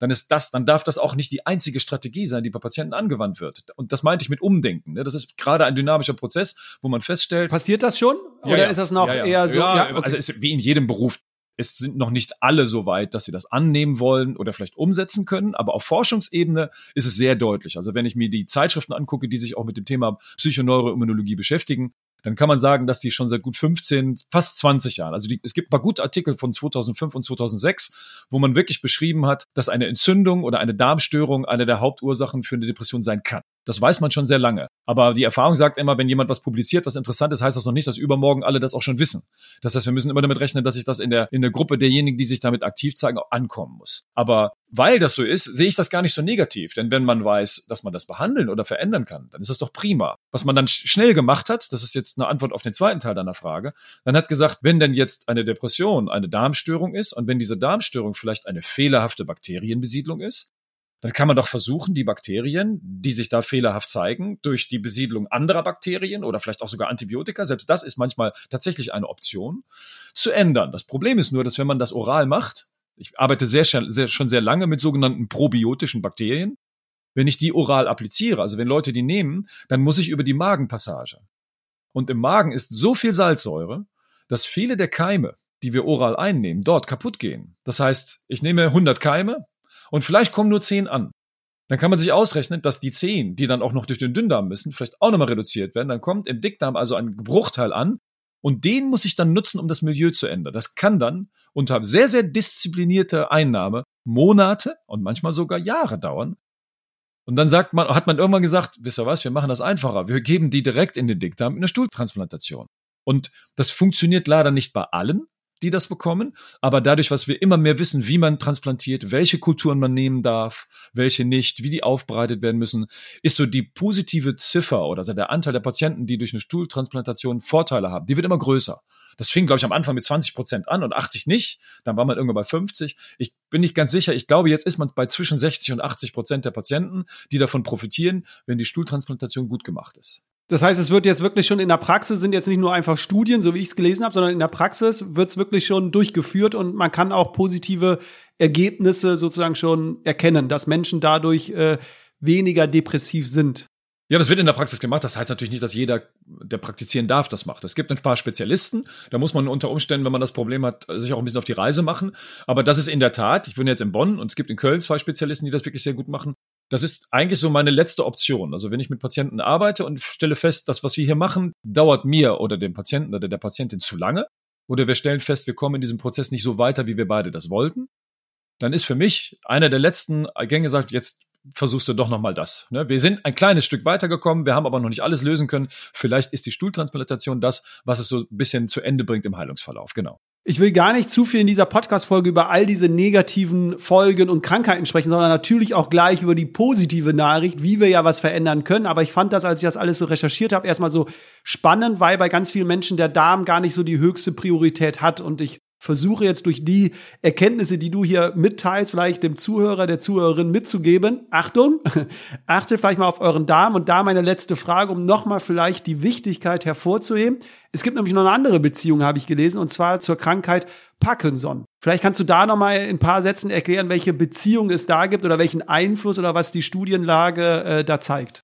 dann ist das, dann darf das auch nicht die einzige Strategie sein, die bei Patienten angewandt wird. Und das meinte ich mit Umdenken. Ne? Das ist gerade ein dynamischer Prozess, wo man feststellt. Passiert das schon? Oder ja, ist das noch ja, eher so? Ja, okay. also ist wie in jedem Beruf es sind noch nicht alle so weit, dass sie das annehmen wollen oder vielleicht umsetzen können, aber auf Forschungsebene ist es sehr deutlich. Also wenn ich mir die Zeitschriften angucke, die sich auch mit dem Thema Psychoneuroimmunologie beschäftigen, dann kann man sagen, dass die schon seit gut 15, fast 20 Jahren, also die, es gibt ein paar gute Artikel von 2005 und 2006, wo man wirklich beschrieben hat, dass eine Entzündung oder eine Darmstörung eine der Hauptursachen für eine Depression sein kann. Das weiß man schon sehr lange. Aber die Erfahrung sagt immer, wenn jemand was publiziert, was interessant ist, heißt das noch nicht, dass übermorgen alle das auch schon wissen. Das heißt, wir müssen immer damit rechnen, dass sich das in der, in der Gruppe derjenigen, die sich damit aktiv zeigen, auch ankommen muss. Aber weil das so ist, sehe ich das gar nicht so negativ. Denn wenn man weiß, dass man das behandeln oder verändern kann, dann ist das doch prima. Was man dann schnell gemacht hat, das ist jetzt eine Antwort auf den zweiten Teil deiner Frage, dann hat gesagt, wenn denn jetzt eine Depression eine Darmstörung ist und wenn diese Darmstörung vielleicht eine fehlerhafte Bakterienbesiedlung ist, dann kann man doch versuchen, die Bakterien, die sich da fehlerhaft zeigen, durch die Besiedlung anderer Bakterien oder vielleicht auch sogar Antibiotika, selbst das ist manchmal tatsächlich eine Option, zu ändern. Das Problem ist nur, dass wenn man das oral macht, ich arbeite sehr, sehr, schon sehr lange mit sogenannten probiotischen Bakterien. Wenn ich die oral appliziere, also wenn Leute die nehmen, dann muss ich über die Magenpassage. Und im Magen ist so viel Salzsäure, dass viele der Keime, die wir oral einnehmen, dort kaputt gehen. Das heißt, ich nehme 100 Keime und vielleicht kommen nur 10 an. Dann kann man sich ausrechnen, dass die 10, die dann auch noch durch den Dünndarm müssen, vielleicht auch nochmal reduziert werden. Dann kommt im Dickdarm also ein Bruchteil an, und den muss ich dann nutzen, um das Milieu zu ändern. Das kann dann unter sehr, sehr disziplinierter Einnahme Monate und manchmal sogar Jahre dauern. Und dann sagt man, hat man irgendwann gesagt, wisst ihr was, wir machen das einfacher. Wir geben die direkt in den Dickdarm in eine Stuhltransplantation. Und das funktioniert leider nicht bei allen, die das bekommen. Aber dadurch, was wir immer mehr wissen, wie man transplantiert, welche Kulturen man nehmen darf, welche nicht, wie die aufbereitet werden müssen, ist so die positive Ziffer oder also der Anteil der Patienten, die durch eine Stuhltransplantation Vorteile haben, die wird immer größer. Das fing, glaube ich, am Anfang mit 20 Prozent an und 80 nicht. Dann war man irgendwann bei 50. Ich bin nicht ganz sicher. Ich glaube, jetzt ist man bei zwischen 60 und 80 Prozent der Patienten, die davon profitieren, wenn die Stuhltransplantation gut gemacht ist. Das heißt, es wird jetzt wirklich schon in der Praxis, sind jetzt nicht nur einfach Studien, so wie ich es gelesen habe, sondern in der Praxis wird es wirklich schon durchgeführt und man kann auch positive Ergebnisse sozusagen schon erkennen, dass Menschen dadurch äh, weniger depressiv sind. Ja, das wird in der Praxis gemacht. Das heißt natürlich nicht, dass jeder, der praktizieren darf, das macht. Es gibt ein paar Spezialisten. Da muss man unter Umständen, wenn man das Problem hat, sich auch ein bisschen auf die Reise machen. Aber das ist in der Tat, ich bin jetzt in Bonn und es gibt in Köln zwei Spezialisten, die das wirklich sehr gut machen das ist eigentlich so meine letzte Option. Also wenn ich mit Patienten arbeite und stelle fest, dass was wir hier machen, dauert mir oder dem Patienten oder der Patientin zu lange, oder wir stellen fest, wir kommen in diesem Prozess nicht so weiter, wie wir beide das wollten, dann ist für mich einer der letzten Gänge sagt, jetzt versuchst du doch nochmal das. Ne? Wir sind ein kleines Stück weitergekommen, wir haben aber noch nicht alles lösen können. Vielleicht ist die Stuhltransplantation das, was es so ein bisschen zu Ende bringt im Heilungsverlauf. Genau. Ich will gar nicht zu viel in dieser Podcast-Folge über all diese negativen Folgen und Krankheiten sprechen, sondern natürlich auch gleich über die positive Nachricht, wie wir ja was verändern können. Aber ich fand das, als ich das alles so recherchiert habe, erstmal so spannend, weil bei ganz vielen Menschen der Darm gar nicht so die höchste Priorität hat. Und ich versuche jetzt durch die Erkenntnisse, die du hier mitteilst, vielleicht dem Zuhörer, der Zuhörerin mitzugeben. Achtung, achtet vielleicht mal auf euren Darm. Und da meine letzte Frage, um nochmal vielleicht die Wichtigkeit hervorzuheben. Es gibt nämlich noch eine andere Beziehung, habe ich gelesen, und zwar zur Krankheit Parkinson. Vielleicht kannst du da nochmal in ein paar Sätzen erklären, welche Beziehung es da gibt oder welchen Einfluss oder was die Studienlage äh, da zeigt.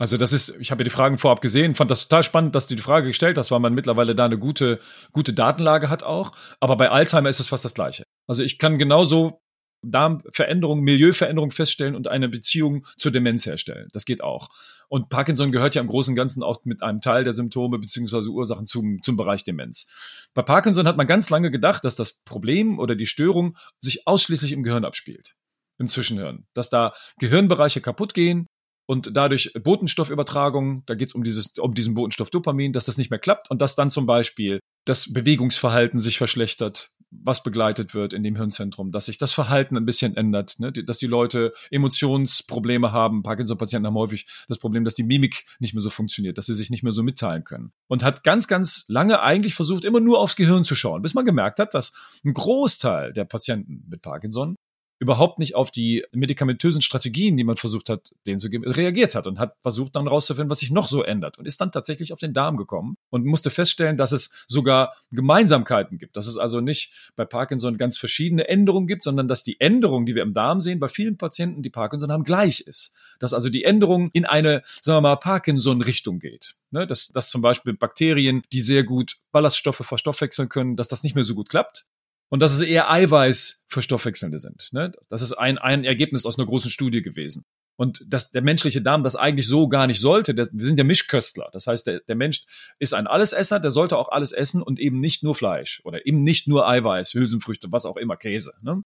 Also das ist, ich habe ja die Fragen vorab gesehen, fand das total spannend, dass du die Frage gestellt hast, weil man mittlerweile da eine gute, gute Datenlage hat auch. Aber bei Alzheimer ist es fast das Gleiche. Also ich kann genauso Darmveränderung, Milieuveränderung feststellen und eine Beziehung zur Demenz herstellen. Das geht auch. Und Parkinson gehört ja im Großen und Ganzen auch mit einem Teil der Symptome beziehungsweise Ursachen zum, zum Bereich Demenz. Bei Parkinson hat man ganz lange gedacht, dass das Problem oder die Störung sich ausschließlich im Gehirn abspielt im Zwischenhirn, dass da Gehirnbereiche kaputt gehen und dadurch Botenstoffübertragung, da geht es um, um diesen Botenstoff Dopamin, dass das nicht mehr klappt und dass dann zum Beispiel das Bewegungsverhalten sich verschlechtert, was begleitet wird in dem Hirnzentrum, dass sich das Verhalten ein bisschen ändert, ne? dass die Leute Emotionsprobleme haben. Parkinson-Patienten haben häufig das Problem, dass die Mimik nicht mehr so funktioniert, dass sie sich nicht mehr so mitteilen können. Und hat ganz, ganz lange eigentlich versucht, immer nur aufs Gehirn zu schauen, bis man gemerkt hat, dass ein Großteil der Patienten mit Parkinson überhaupt nicht auf die medikamentösen Strategien, die man versucht hat, denen zu geben, reagiert hat und hat versucht dann rauszufinden, was sich noch so ändert und ist dann tatsächlich auf den Darm gekommen und musste feststellen, dass es sogar Gemeinsamkeiten gibt, dass es also nicht bei Parkinson ganz verschiedene Änderungen gibt, sondern dass die Änderung, die wir im Darm sehen, bei vielen Patienten, die Parkinson haben, gleich ist. Dass also die Änderung in eine, sagen wir mal, Parkinson-Richtung geht. Ne, dass, dass zum Beispiel Bakterien, die sehr gut Ballaststoffe verstoffwechseln können, dass das nicht mehr so gut klappt und dass es eher Eiweiß für Stoffwechselnde sind. Ne? Das ist ein, ein Ergebnis aus einer großen Studie gewesen. Und dass der menschliche Darm das eigentlich so gar nicht sollte. Der, wir sind ja Mischköstler. Das heißt, der, der Mensch ist ein Allesesser, der sollte auch alles essen und eben nicht nur Fleisch oder eben nicht nur Eiweiß, Hülsenfrüchte, was auch immer, Käse. Ne?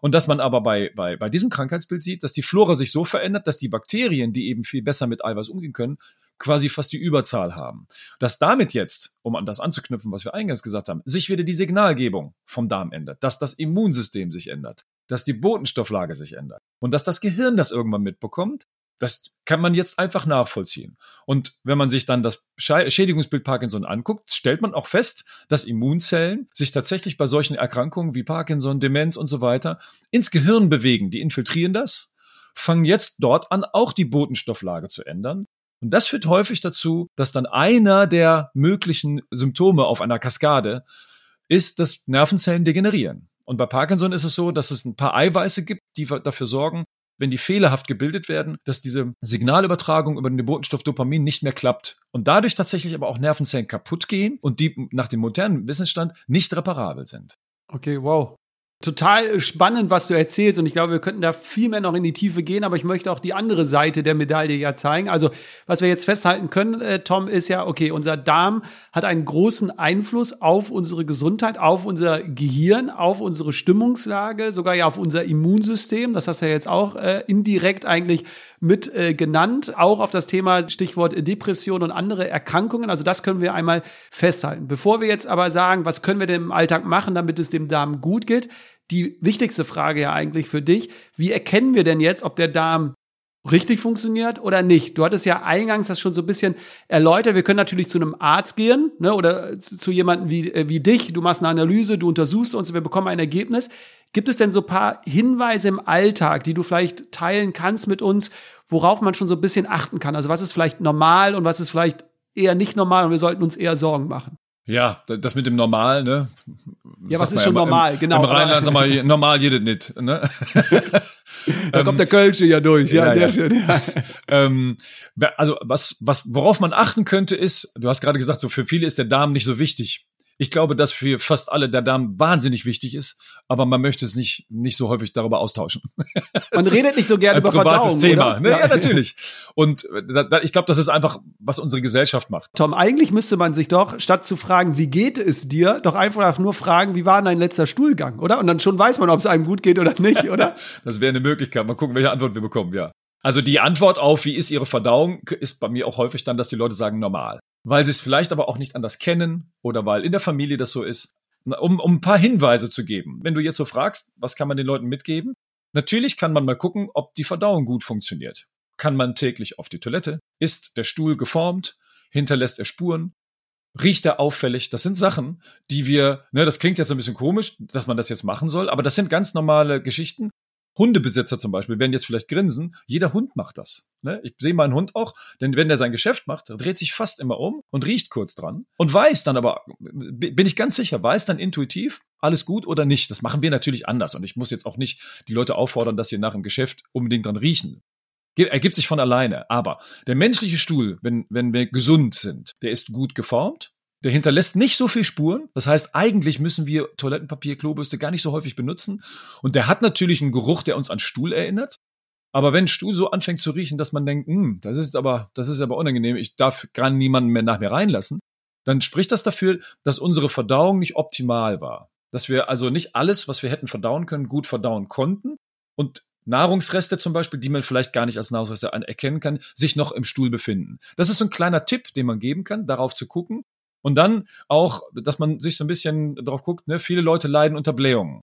Und dass man aber bei, bei, bei diesem Krankheitsbild sieht, dass die Flora sich so verändert, dass die Bakterien, die eben viel besser mit Eiweiß umgehen können, quasi fast die Überzahl haben. Dass damit jetzt, um an das anzuknüpfen, was wir eingangs gesagt haben, sich wieder die Signalgebung vom Darm ändert, dass das Immunsystem sich ändert. dass die Botenstofflage sich ändert und dass das Gehirn das irgendwann mitbekommt. Das kann man jetzt einfach nachvollziehen. Und wenn man sich dann das Schädigungsbild Parkinson anguckt, stellt man auch fest, dass Immunzellen sich tatsächlich bei solchen Erkrankungen wie Parkinson, Demenz und so weiter ins Gehirn bewegen. Die infiltrieren das, fangen jetzt dort an, auch die Botenstofflage zu ändern. Und das führt häufig dazu, dass dann einer der möglichen Symptome auf einer Kaskade ist, dass Nervenzellen degenerieren. Und bei Parkinson ist es so, dass es ein paar Eiweiße gibt, die dafür sorgen, wenn die fehlerhaft gebildet werden, dass diese Signalübertragung über den Botenstoff Dopamin nicht mehr klappt und dadurch tatsächlich aber auch Nervenzellen kaputt gehen und die nach dem modernen Wissensstand nicht reparabel sind. Okay, wow total spannend, was du erzählst. Und ich glaube, wir könnten da viel mehr noch in die Tiefe gehen, aber ich möchte auch die andere Seite der Medaille ja zeigen. Also, was wir jetzt festhalten können, äh, Tom, ist ja, okay, unser Darm hat einen großen Einfluss auf unsere Gesundheit, auf unser Gehirn, auf unsere Stimmungslage, sogar ja auf unser Immunsystem. Das hast du ja jetzt auch äh, indirekt eigentlich mit äh, genannt. Auch auf das Thema Stichwort Depression und andere Erkrankungen. Also das können wir einmal festhalten. Bevor wir jetzt aber sagen, was können wir denn im Alltag machen, damit es dem Darm gut geht, die wichtigste Frage ja eigentlich für dich, wie erkennen wir denn jetzt, ob der Darm richtig funktioniert oder nicht. Du hattest ja eingangs das schon so ein bisschen erläutert. Wir können natürlich zu einem Arzt gehen ne, oder zu jemandem wie, äh, wie dich. Du machst eine Analyse, du untersuchst uns, wir bekommen ein Ergebnis. Gibt es denn so ein paar Hinweise im Alltag, die du vielleicht teilen kannst mit uns, worauf man schon so ein bisschen achten kann? Also was ist vielleicht normal und was ist vielleicht eher nicht normal und wir sollten uns eher Sorgen machen? Ja, das mit dem Normal, ne? Ja, was ist schon normal, im, genau. Im Rheinland sag mal, normal jedes nicht, ne? da kommt der Kölsche ja durch, ja, ja sehr ja. schön. Ja. Ähm, also was, was, worauf man achten könnte, ist, du hast gerade gesagt, so für viele ist der Darm nicht so wichtig. Ich glaube, dass für fast alle der Darm wahnsinnig wichtig ist, aber man möchte es nicht, nicht so häufig darüber austauschen. Man redet nicht so gerne über Verdauung, Thema. Ne? Ja. ja. natürlich. Und da, da, ich glaube, das ist einfach, was unsere Gesellschaft macht. Tom, eigentlich müsste man sich doch, statt zu fragen, wie geht es dir, doch einfach nur fragen, wie war dein letzter Stuhlgang, oder? Und dann schon weiß man, ob es einem gut geht oder nicht, oder? das wäre eine Möglichkeit. Mal gucken, welche Antwort wir bekommen, ja. Also die Antwort auf, wie ist Ihre Verdauung, ist bei mir auch häufig dann, dass die Leute sagen, normal weil sie es vielleicht aber auch nicht anders kennen oder weil in der Familie das so ist, um, um ein paar Hinweise zu geben. Wenn du jetzt so fragst, was kann man den Leuten mitgeben? Natürlich kann man mal gucken, ob die Verdauung gut funktioniert. Kann man täglich auf die Toilette? Ist der Stuhl geformt? Hinterlässt er Spuren? Riecht er auffällig? Das sind Sachen, die wir, ne, das klingt jetzt ein bisschen komisch, dass man das jetzt machen soll, aber das sind ganz normale Geschichten, Hundebesitzer zum Beispiel werden jetzt vielleicht grinsen. Jeder Hund macht das. Ne? Ich sehe meinen Hund auch, denn wenn der sein Geschäft macht, dreht sich fast immer um und riecht kurz dran und weiß dann aber, bin ich ganz sicher, weiß dann intuitiv, alles gut oder nicht. Das machen wir natürlich anders und ich muss jetzt auch nicht die Leute auffordern, dass sie nach dem Geschäft unbedingt dran riechen. Ergibt sich von alleine. Aber der menschliche Stuhl, wenn, wenn wir gesund sind, der ist gut geformt, der hinterlässt nicht so viel Spuren. Das heißt, eigentlich müssen wir Toilettenpapier, Klobürste gar nicht so häufig benutzen. Und der hat natürlich einen Geruch, der uns an Stuhl erinnert. Aber wenn Stuhl so anfängt zu riechen, dass man denkt, hm, das ist aber, das ist aber unangenehm, ich darf gar niemanden mehr nach mir reinlassen, dann spricht das dafür, dass unsere Verdauung nicht optimal war. Dass wir also nicht alles, was wir hätten verdauen können, gut verdauen konnten. Und Nahrungsreste zum Beispiel, die man vielleicht gar nicht als Nahrungsreste erkennen kann, sich noch im Stuhl befinden. Das ist so ein kleiner Tipp, den man geben kann, darauf zu gucken. Und dann auch, dass man sich so ein bisschen drauf guckt, ne, viele Leute leiden unter Blähungen.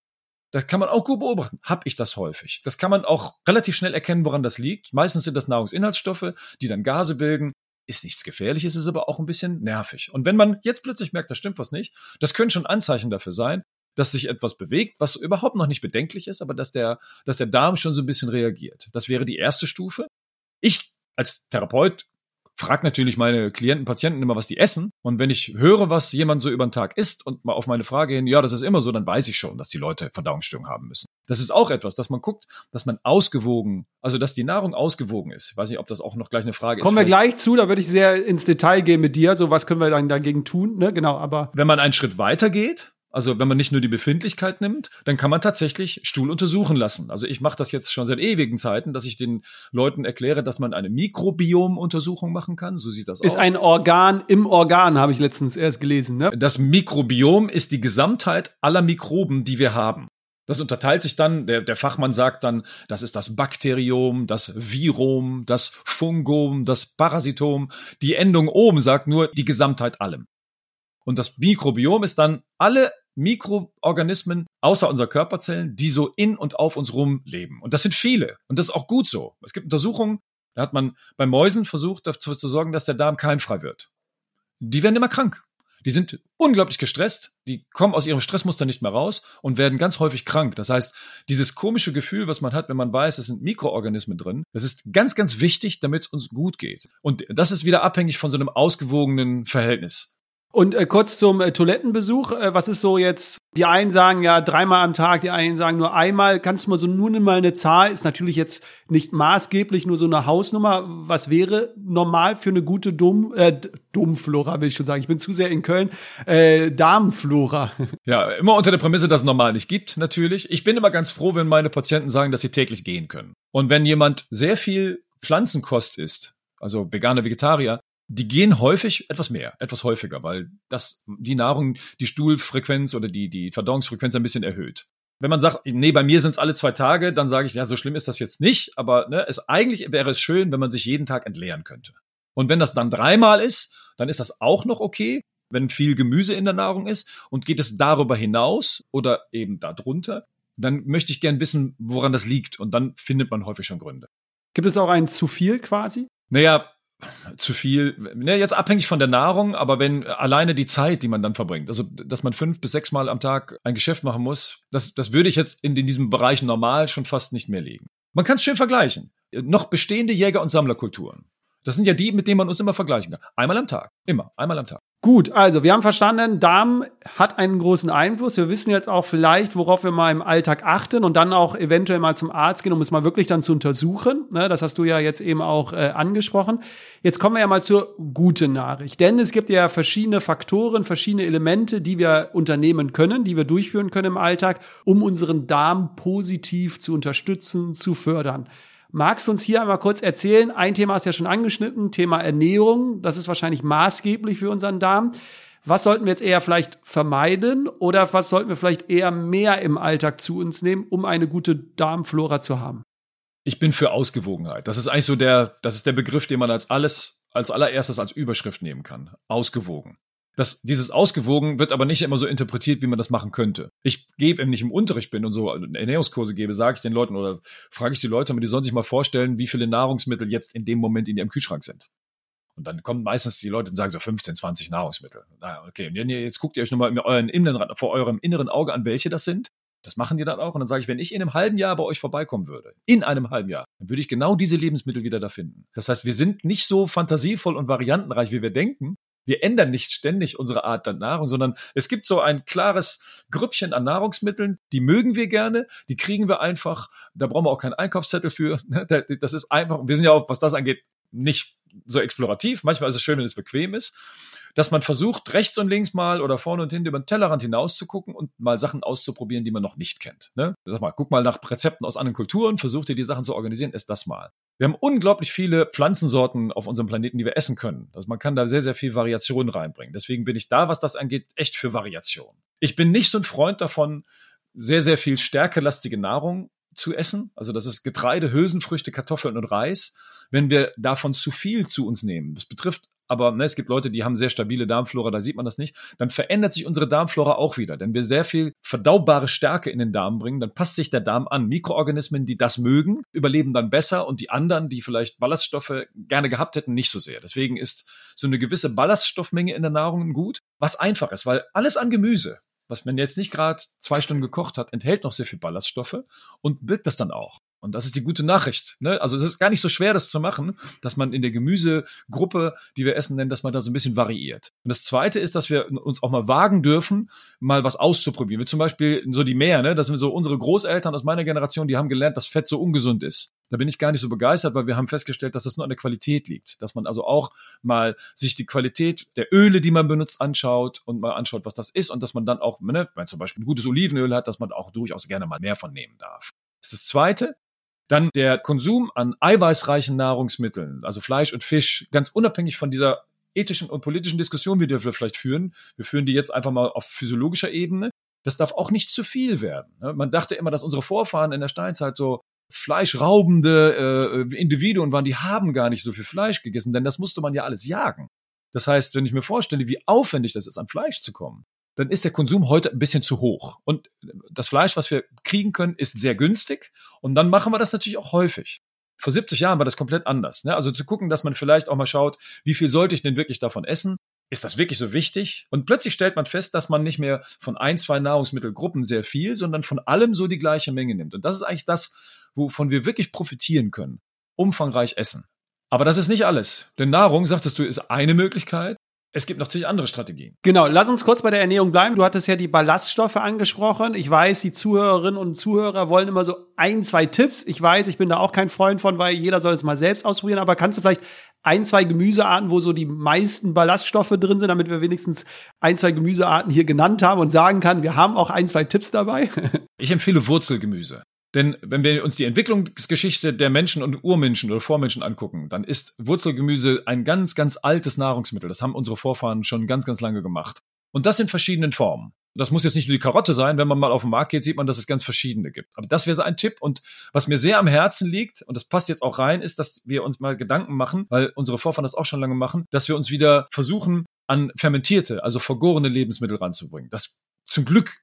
Das kann man auch gut beobachten. Hab ich das häufig? Das kann man auch relativ schnell erkennen, woran das liegt. Meistens sind das Nahrungsinhaltsstoffe, die dann Gase bilden. Ist nichts Gefährliches, ist aber auch ein bisschen nervig. Und wenn man jetzt plötzlich merkt, da stimmt was nicht, das können schon Anzeichen dafür sein, dass sich etwas bewegt, was überhaupt noch nicht bedenklich ist, aber dass der, dass der Darm schon so ein bisschen reagiert. Das wäre die erste Stufe. Ich als Therapeut frage natürlich meine Klienten, Patienten immer, was die essen. Und wenn ich höre, was jemand so über den Tag isst und mal auf meine Frage hin, ja, das ist immer so, dann weiß ich schon, dass die Leute Verdauungsstörungen haben müssen. Das ist auch etwas, dass man guckt, dass man ausgewogen, also dass die Nahrung ausgewogen ist. Ich weiß nicht, ob das auch noch gleich eine Frage Kommen ist. Kommen wir gleich zu, da würde ich sehr ins Detail gehen mit dir. So, was können wir dann dagegen tun? Ne? Genau, aber. Wenn man einen Schritt weiter geht, also wenn man nicht nur die Befindlichkeit nimmt, dann kann man tatsächlich Stuhl untersuchen lassen. Also ich mache das jetzt schon seit ewigen Zeiten, dass ich den Leuten erkläre, dass man eine Mikrobiomuntersuchung machen kann. So sieht das ist aus. Ist ein Organ im Organ, habe ich letztens erst gelesen. Ne? Das Mikrobiom ist die Gesamtheit aller Mikroben, die wir haben. Das unterteilt sich dann, der, der Fachmann sagt dann, das ist das Bakterium, das Virum, das Fungum, das Parasitom. Die Endung oben sagt nur die Gesamtheit allem. Und das Mikrobiom ist dann alle Mikroorganismen außer unserer Körperzellen, die so in und auf uns rum leben. Und das sind viele. Und das ist auch gut so. Es gibt Untersuchungen, da hat man bei Mäusen versucht, dafür zu sorgen, dass der Darm keimfrei wird. Die werden immer krank. Die sind unglaublich gestresst, die kommen aus ihrem Stressmuster nicht mehr raus und werden ganz häufig krank. Das heißt, dieses komische Gefühl, was man hat, wenn man weiß, es sind Mikroorganismen drin, das ist ganz, ganz wichtig, damit es uns gut geht. Und das ist wieder abhängig von so einem ausgewogenen Verhältnis. Und äh, kurz zum äh, Toilettenbesuch. Äh, was ist so jetzt? Die einen sagen ja dreimal am Tag, die einen sagen nur einmal. Kannst du mal so nur mal eine Zahl? Ist natürlich jetzt nicht maßgeblich, nur so eine Hausnummer. Was wäre normal für eine gute Dom, äh, Domflora, will ich schon sagen. Ich bin zu sehr in Köln. Äh, Darmflora. Ja, immer unter der Prämisse, dass es normal nicht gibt, natürlich. Ich bin immer ganz froh, wenn meine Patienten sagen, dass sie täglich gehen können. Und wenn jemand sehr viel Pflanzenkost isst, also Veganer, Vegetarier, die gehen häufig etwas mehr, etwas häufiger, weil das die Nahrung die Stuhlfrequenz oder die, die Verdauungsfrequenz ein bisschen erhöht. Wenn man sagt, nee, bei mir sind es alle zwei Tage, dann sage ich, ja, so schlimm ist das jetzt nicht, aber ne, es eigentlich wäre es schön, wenn man sich jeden Tag entleeren könnte. Und wenn das dann dreimal ist, dann ist das auch noch okay, wenn viel Gemüse in der Nahrung ist. Und geht es darüber hinaus oder eben darunter, dann möchte ich gern wissen, woran das liegt. Und dann findet man häufig schon Gründe. Gibt es auch ein zu viel quasi? Naja, zu viel, ne, jetzt abhängig von der Nahrung, aber wenn alleine die Zeit, die man dann verbringt, also dass man fünf bis sechs Mal am Tag ein Geschäft machen muss, das, das würde ich jetzt in, in diesem Bereich normal schon fast nicht mehr legen. Man kann es schön vergleichen. Noch bestehende Jäger- und Sammlerkulturen. Das sind ja die, mit denen man uns immer vergleichen kann. Einmal am Tag. Immer. Einmal am Tag. Gut, also wir haben verstanden, Darm hat einen großen Einfluss. Wir wissen jetzt auch vielleicht, worauf wir mal im Alltag achten und dann auch eventuell mal zum Arzt gehen, um es mal wirklich dann zu untersuchen. Ne, das hast du ja jetzt eben auch äh, angesprochen. Jetzt kommen wir ja mal zur guten Nachricht. Denn es gibt ja verschiedene Faktoren, verschiedene Elemente, die wir unternehmen können, die wir durchführen können im Alltag, um unseren Darm positiv zu unterstützen, zu fördern. Magst du uns hier einmal kurz erzählen? Ein Thema hast du ja schon angeschnitten, Thema Ernährung. Das ist wahrscheinlich maßgeblich für unseren Darm. Was sollten wir jetzt eher vielleicht vermeiden oder was sollten wir vielleicht eher mehr im Alltag zu uns nehmen, um eine gute Darmflora zu haben? Ich bin für Ausgewogenheit. Das ist eigentlich so der, das ist der Begriff, den man als alles, als allererstes als Überschrift nehmen kann. Ausgewogen. Das, dieses Ausgewogen wird aber nicht immer so interpretiert, wie man das machen könnte. Ich gebe, wenn ich im Unterricht bin und so Ernährungskurse gebe, sage ich den Leuten oder frage ich die Leute, die sollen sich mal vorstellen, wie viele Nahrungsmittel jetzt in dem Moment in ihrem Kühlschrank sind. Und dann kommen meistens die Leute und sagen so 15, 20 Nahrungsmittel. Na, okay, und jetzt guckt ihr euch nochmal euren inneren, vor eurem inneren Auge an, welche das sind. Das machen die dann auch. Und dann sage ich, wenn ich in einem halben Jahr bei euch vorbeikommen würde, in einem halben Jahr, dann würde ich genau diese Lebensmittel wieder da finden. Das heißt, wir sind nicht so fantasievoll und variantenreich, wie wir denken, wir ändern nicht ständig unsere Art der Nahrung, sondern es gibt so ein klares Grüppchen an Nahrungsmitteln, die mögen wir gerne, die kriegen wir einfach, da brauchen wir auch keinen Einkaufszettel für. Ne? Das ist einfach, wir sind ja auch, was das angeht, nicht so explorativ. Manchmal ist es schön, wenn es bequem ist dass man versucht, rechts und links mal oder vorne und hinten über den Tellerrand hinaus zu gucken und mal Sachen auszuprobieren, die man noch nicht kennt. Ne? Sag mal, guck mal nach Rezepten aus anderen Kulturen, versuch dir die Sachen zu organisieren, ess das mal. Wir haben unglaublich viele Pflanzensorten auf unserem Planeten, die wir essen können. Also man kann da sehr, sehr viel Variation reinbringen. Deswegen bin ich da, was das angeht, echt für Variation. Ich bin nicht so ein Freund davon, sehr, sehr viel stärkelastige Nahrung zu essen. Also das ist Getreide, Hülsenfrüchte, Kartoffeln und Reis. Wenn wir davon zu viel zu uns nehmen, das betrifft aber ne, es gibt Leute, die haben sehr stabile Darmflora, da sieht man das nicht, dann verändert sich unsere Darmflora auch wieder. Denn wir sehr viel verdaubare Stärke in den Darm bringen, dann passt sich der Darm an. Mikroorganismen, die das mögen, überleben dann besser und die anderen, die vielleicht Ballaststoffe gerne gehabt hätten, nicht so sehr. Deswegen ist so eine gewisse Ballaststoffmenge in der Nahrung gut, was einfach ist, weil alles an Gemüse, was man jetzt nicht gerade zwei Stunden gekocht hat, enthält noch sehr viel Ballaststoffe und birgt das dann auch. Und das ist die gute Nachricht. Ne? Also es ist gar nicht so schwer, das zu machen, dass man in der Gemüsegruppe, die wir essen nennen, dass man da so ein bisschen variiert. Und das Zweite ist, dass wir uns auch mal wagen dürfen, mal was auszuprobieren. Wie zum Beispiel so die Meer, ne? Das sind so unsere Großeltern aus meiner Generation, die haben gelernt, dass Fett so ungesund ist. Da bin ich gar nicht so begeistert, weil wir haben festgestellt, dass das nur an der Qualität liegt. Dass man also auch mal sich die Qualität der Öle, die man benutzt, anschaut und mal anschaut, was das ist und dass man dann auch, ne, wenn man zum Beispiel ein gutes Olivenöl hat, dass man auch durchaus gerne mal mehr von nehmen darf. Das ist das Zweite. Dann der Konsum an eiweißreichen Nahrungsmitteln, also Fleisch und Fisch, ganz unabhängig von dieser ethischen und politischen Diskussion, die wir vielleicht führen. Wir führen die jetzt einfach mal auf physiologischer Ebene. Das darf auch nicht zu viel werden. Ne? Man dachte immer, dass unsere Vorfahren in der Steinzeit so fleischraubende äh, Individuen waren, die haben gar nicht so viel Fleisch gegessen, denn das musste man ja alles jagen. Das heißt, wenn ich mir vorstelle, wie aufwendig das ist, an Fleisch zu kommen, dann ist der Konsum heute ein bisschen zu hoch. Und das Fleisch, was wir kriegen können, ist sehr günstig. Und dann machen wir das natürlich auch häufig. Vor 70 Jahren war das komplett anders. Ne? Also zu gucken, dass man vielleicht auch mal schaut, wie viel sollte ich denn wirklich davon essen? Ist das wirklich so wichtig? Und plötzlich stellt man fest, dass man nicht mehr von ein, zwei Nahrungsmittelgruppen sehr viel, sondern von allem so die gleiche Menge nimmt. Und das ist eigentlich das, wovon wir wirklich profitieren können. Umfangreich essen. Aber das ist nicht alles. Denn Nahrung, sagtest du, ist eine Möglichkeit. Es gibt noch zig andere Strategien. Genau, lass uns kurz bei der Ernährung bleiben. Du hattest ja die Ballaststoffe angesprochen. Ich weiß, die Zuhörerinnen und Zuhörer wollen immer so ein, zwei Tipps. Ich weiß, ich bin da auch kein Freund von, weil jeder soll es mal selbst ausprobieren. Aber kannst du vielleicht ein, zwei Gemüsearten, wo so die meisten Ballaststoffe drin sind, damit wir wenigstens ein, zwei Gemüsearten hier genannt haben und sagen kann, wir haben auch ein, zwei Tipps dabei? ich empfehle Wurzelgemüse. Denn wenn wir uns die Entwicklungsgeschichte der Menschen und Urmenschen oder Vormenschen angucken, dann ist Wurzelgemüse ein ganz, ganz altes Nahrungsmittel. Das haben unsere Vorfahren schon ganz, ganz lange gemacht. Und das in verschiedenen Formen. Das muss jetzt nicht nur die Karotte sein. Wenn man mal auf den Markt geht, sieht man, dass es ganz verschiedene gibt. Aber das wäre so ein Tipp. Und was mir sehr am Herzen liegt, und das passt jetzt auch rein, ist, dass wir uns mal Gedanken machen, weil unsere Vorfahren das auch schon lange machen, dass wir uns wieder versuchen, an fermentierte, also vergorene Lebensmittel ranzubringen. Das zum Glück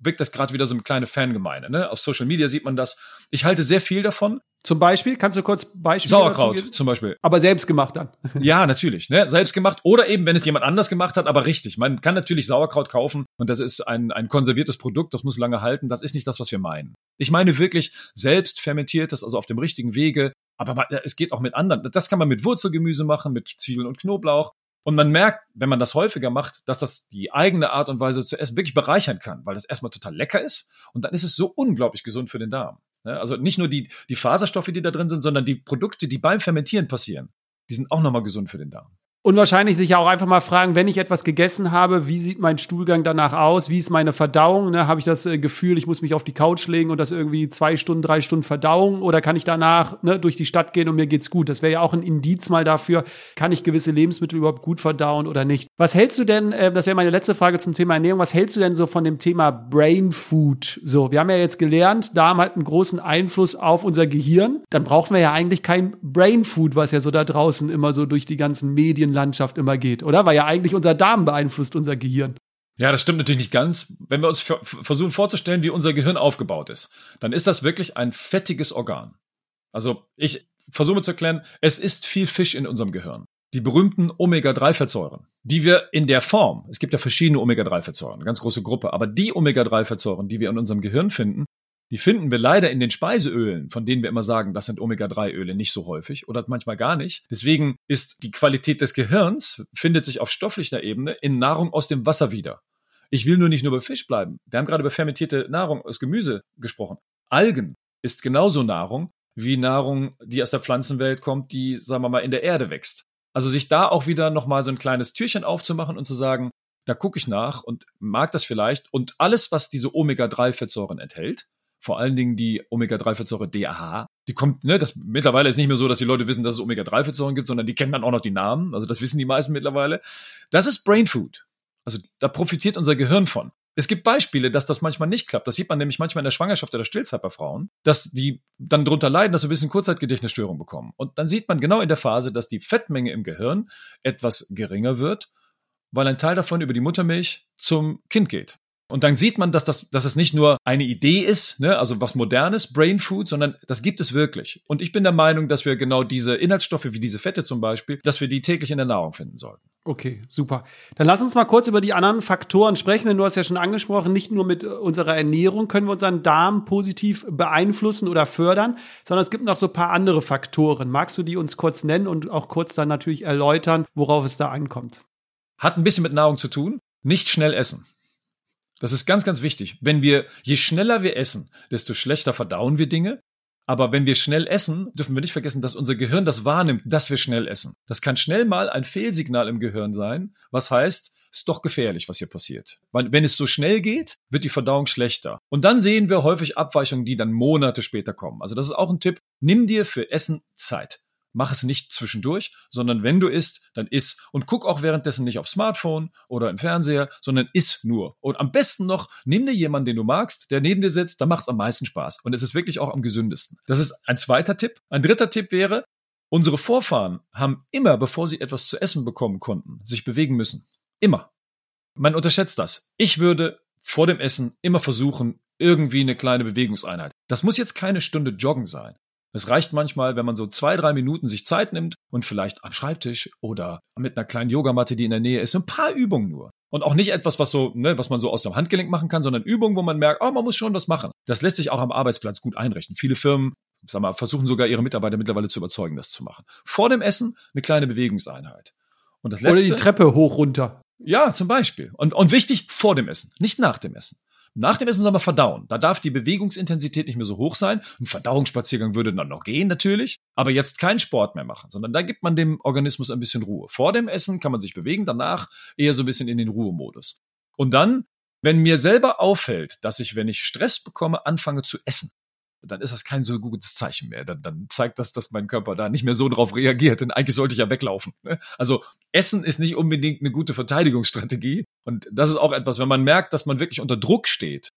wirkt das gerade wieder so eine kleine Fangemeinde. Ne? Auf Social Media sieht man das. Ich halte sehr viel davon. Zum Beispiel, kannst du kurz Beispiele Sauerkraut zum Beispiel. Aber selbst gemacht dann. ja, natürlich. Ne? Selbst gemacht oder eben, wenn es jemand anders gemacht hat, aber richtig. Man kann natürlich Sauerkraut kaufen und das ist ein, ein konserviertes Produkt, das muss lange halten. Das ist nicht das, was wir meinen. Ich meine wirklich selbst fermentiertes, also auf dem richtigen Wege. Aber es geht auch mit anderen. Das kann man mit Wurzelgemüse machen, mit Zwiebeln und Knoblauch. Und man merkt, wenn man das häufiger macht, dass das die eigene Art und Weise zu essen wirklich bereichern kann, weil das erstmal total lecker ist und dann ist es so unglaublich gesund für den Darm. Also nicht nur die, die Faserstoffe, die da drin sind, sondern die Produkte, die beim Fermentieren passieren, die sind auch nochmal gesund für den Darm. Und wahrscheinlich sich ja auch einfach mal fragen, wenn ich etwas gegessen habe, wie sieht mein Stuhlgang danach aus? Wie ist meine Verdauung? Ne, habe ich das äh, Gefühl, ich muss mich auf die Couch legen und das irgendwie zwei Stunden, drei Stunden Verdauung? Oder kann ich danach ne, durch die Stadt gehen und mir geht's gut? Das wäre ja auch ein Indiz mal dafür, kann ich gewisse Lebensmittel überhaupt gut verdauen oder nicht? Was hältst du denn, äh, das wäre meine letzte Frage zum Thema Ernährung, was hältst du denn so von dem Thema Brain Food? So, wir haben ja jetzt gelernt, Darm hat einen großen Einfluss auf unser Gehirn. Dann brauchen wir ja eigentlich kein Brain Food, was ja so da draußen immer so durch die ganzen Medien Medienlandschaft immer geht, oder? Weil ja eigentlich unser Darm beeinflusst unser Gehirn. Ja, das stimmt natürlich nicht ganz. Wenn wir uns versuchen vorzustellen, wie unser Gehirn aufgebaut ist, dann ist das wirklich ein fettiges Organ. Also ich versuche zu erklären, es ist viel Fisch in unserem Gehirn. Die berühmten Omega-3-Fettsäuren, die wir in der Form, es gibt ja verschiedene Omega-3-Fettsäuren, eine ganz große Gruppe, aber die Omega-3-Fettsäuren, die wir in unserem Gehirn finden, die finden wir leider in den Speiseölen, von denen wir immer sagen, das sind Omega-3-Öle nicht so häufig oder manchmal gar nicht. Deswegen ist die Qualität des Gehirns, findet sich auf stofflicher Ebene in Nahrung aus dem Wasser wieder. Ich will nur nicht nur bei Fisch bleiben. Wir haben gerade über fermentierte Nahrung aus Gemüse gesprochen. Algen ist genauso Nahrung wie Nahrung, die aus der Pflanzenwelt kommt, die, sagen wir mal, in der Erde wächst. Also sich da auch wieder nochmal so ein kleines Türchen aufzumachen und zu sagen, da gucke ich nach und mag das vielleicht. Und alles, was diese Omega-3-Fettsäuren enthält, vor allen Dingen die Omega-3-Fettsäure DAH. Die kommt, ne, das mittlerweile ist nicht mehr so, dass die Leute wissen, dass es Omega-3-Fettsäuren gibt, sondern die kennen dann auch noch die Namen. Also das wissen die meisten mittlerweile. Das ist Brain Food. Also da profitiert unser Gehirn von. Es gibt Beispiele, dass das manchmal nicht klappt. Das sieht man nämlich manchmal in der Schwangerschaft oder Stillzeit bei Frauen, dass die dann darunter leiden, dass sie ein bisschen Kurzzeitgedächtnisstörung bekommen. Und dann sieht man genau in der Phase, dass die Fettmenge im Gehirn etwas geringer wird, weil ein Teil davon über die Muttermilch zum Kind geht. Und dann sieht man, dass, das, dass es nicht nur eine Idee ist, ne, also was modernes, Brain Food, sondern das gibt es wirklich. Und ich bin der Meinung, dass wir genau diese Inhaltsstoffe, wie diese Fette zum Beispiel, dass wir die täglich in der Nahrung finden sollten. Okay, super. Dann lass uns mal kurz über die anderen Faktoren sprechen, denn du hast ja schon angesprochen, nicht nur mit unserer Ernährung können wir unseren Darm positiv beeinflussen oder fördern, sondern es gibt noch so ein paar andere Faktoren. Magst du die uns kurz nennen und auch kurz dann natürlich erläutern, worauf es da ankommt? Hat ein bisschen mit Nahrung zu tun. Nicht schnell essen. Das ist ganz, ganz wichtig. Wenn wir, je schneller wir essen, desto schlechter verdauen wir Dinge. Aber wenn wir schnell essen, dürfen wir nicht vergessen, dass unser Gehirn das wahrnimmt, dass wir schnell essen. Das kann schnell mal ein Fehlsignal im Gehirn sein, was heißt, ist doch gefährlich, was hier passiert. Weil wenn es so schnell geht, wird die Verdauung schlechter. Und dann sehen wir häufig Abweichungen, die dann Monate später kommen. Also das ist auch ein Tipp. Nimm dir für Essen Zeit mach es nicht zwischendurch, sondern wenn du isst, dann iss. Und guck auch währenddessen nicht aufs Smartphone oder im Fernseher, sondern iss nur. Und am besten noch, nimm dir jemanden, den du magst, der neben dir sitzt, da macht es am meisten Spaß. Und es ist wirklich auch am gesündesten. Das ist ein zweiter Tipp. Ein dritter Tipp wäre, unsere Vorfahren haben immer, bevor sie etwas zu essen bekommen konnten, sich bewegen müssen. Immer. man unterschätzt das. Ich würde vor dem Essen immer versuchen, irgendwie eine kleine Bewegungseinheit. Das muss jetzt keine Stunde Joggen sein. Es reicht manchmal, wenn man so zwei, drei Minuten sich Zeit nimmt und vielleicht am Schreibtisch oder mit einer kleinen Yogamatte, die in der Nähe ist, ein paar Übungen nur. Und auch nicht etwas, was so, ne, was man so aus dem Handgelenk machen kann, sondern Übungen, wo man merkt, oh, man muss schon was machen. Das lässt sich auch am Arbeitsplatz gut einrichten. Viele Firmen, sag mal, versuchen sogar ihre Mitarbeiter mittlerweile zu überzeugen, das zu machen. Vor dem Essen eine kleine Bewegungseinheit. Und das letzte, Oder die Treppe hoch runter. Ja, zum Beispiel. Und, und wichtig, vor dem Essen, nicht nach dem Essen. Nach dem Essen soll man verdauen. Da darf die Bewegungsintensität nicht mehr so hoch sein. Ein Verdauungsspaziergang würde dann noch gehen, natürlich. Aber jetzt keinen Sport mehr machen, sondern da gibt man dem Organismus ein bisschen Ruhe. Vor dem Essen kann man sich bewegen, danach eher so ein bisschen in den Ruhemodus. Und dann, wenn mir selber auffällt, dass ich, wenn ich Stress bekomme, anfange zu essen, dann ist das kein so gutes Zeichen mehr. Dann, dann zeigt das, dass mein Körper da nicht mehr so drauf reagiert. Denn eigentlich sollte ich ja weglaufen. Ne? Also Essen ist nicht unbedingt eine gute Verteidigungsstrategie. Und das ist auch etwas, wenn man merkt, dass man wirklich unter Druck steht,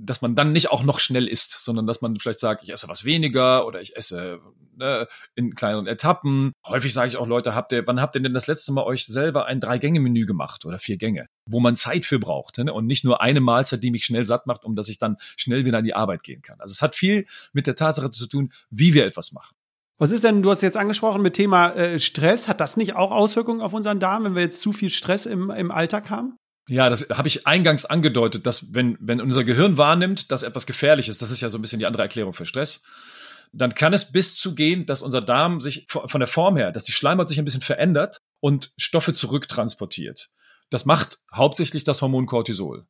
dass man dann nicht auch noch schnell isst, sondern dass man vielleicht sagt, ich esse was weniger oder ich esse ne, in kleineren Etappen. Häufig sage ich auch, Leute, habt ihr, wann habt ihr denn das letzte Mal euch selber ein Drei-Gänge-Menü gemacht oder vier Gänge, wo man Zeit für braucht ne? und nicht nur eine Mahlzeit, die mich schnell satt macht, um dass ich dann schnell wieder an die Arbeit gehen kann. Also es hat viel mit der Tatsache zu tun, wie wir etwas machen. Was ist denn, du hast jetzt angesprochen mit Thema äh, Stress, hat das nicht auch Auswirkungen auf unseren Darm, wenn wir jetzt zu viel Stress im, im Alltag haben? Ja, das habe ich eingangs angedeutet, dass wenn, wenn unser Gehirn wahrnimmt, dass etwas gefährlich ist, das ist ja so ein bisschen die andere Erklärung für Stress, dann kann es bis zu gehen, dass unser Darm sich von der Form her, dass die Schleimhaut sich ein bisschen verändert und Stoffe zurücktransportiert. Das macht hauptsächlich das Hormon Cortisol.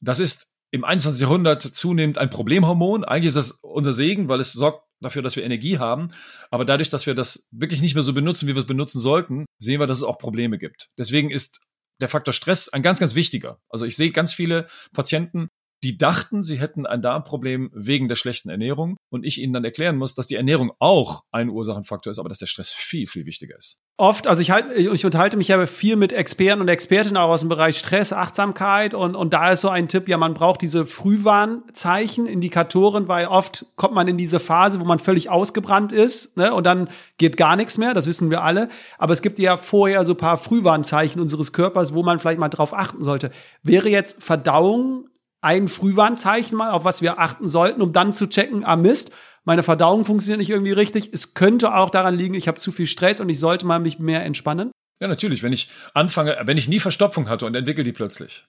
Das ist im 21. Jahrhundert zunehmend ein Problemhormon. Eigentlich ist das unser Segen, weil es sorgt dafür, dass wir Energie haben. Aber dadurch, dass wir das wirklich nicht mehr so benutzen, wie wir es benutzen sollten, sehen wir, dass es auch Probleme gibt. Deswegen ist der Faktor Stress ein ganz, ganz wichtiger. Also ich sehe ganz viele Patienten, die dachten, sie hätten ein Darmproblem wegen der schlechten Ernährung und ich ihnen dann erklären muss, dass die Ernährung auch ein Ursachenfaktor ist, aber dass der Stress viel, viel wichtiger ist. Oft, also ich, halt, ich unterhalte mich ja viel mit Experten und Expertinnen auch aus dem Bereich Stress, Achtsamkeit und, und da ist so ein Tipp, ja, man braucht diese Frühwarnzeichen, Indikatoren, weil oft kommt man in diese Phase, wo man völlig ausgebrannt ist ne, und dann geht gar nichts mehr, das wissen wir alle. Aber es gibt ja vorher so paar Frühwarnzeichen unseres Körpers, wo man vielleicht mal drauf achten sollte. Wäre jetzt Verdauung ein Frühwarnzeichen mal, auf was wir achten sollten, um dann zu checken, ah Mist, meine Verdauung funktioniert nicht irgendwie richtig. Es könnte auch daran liegen, ich habe zu viel Stress und ich sollte mal mich mehr entspannen. Ja, natürlich. Wenn ich anfange, wenn ich nie Verstopfung hatte und entwickle die plötzlich,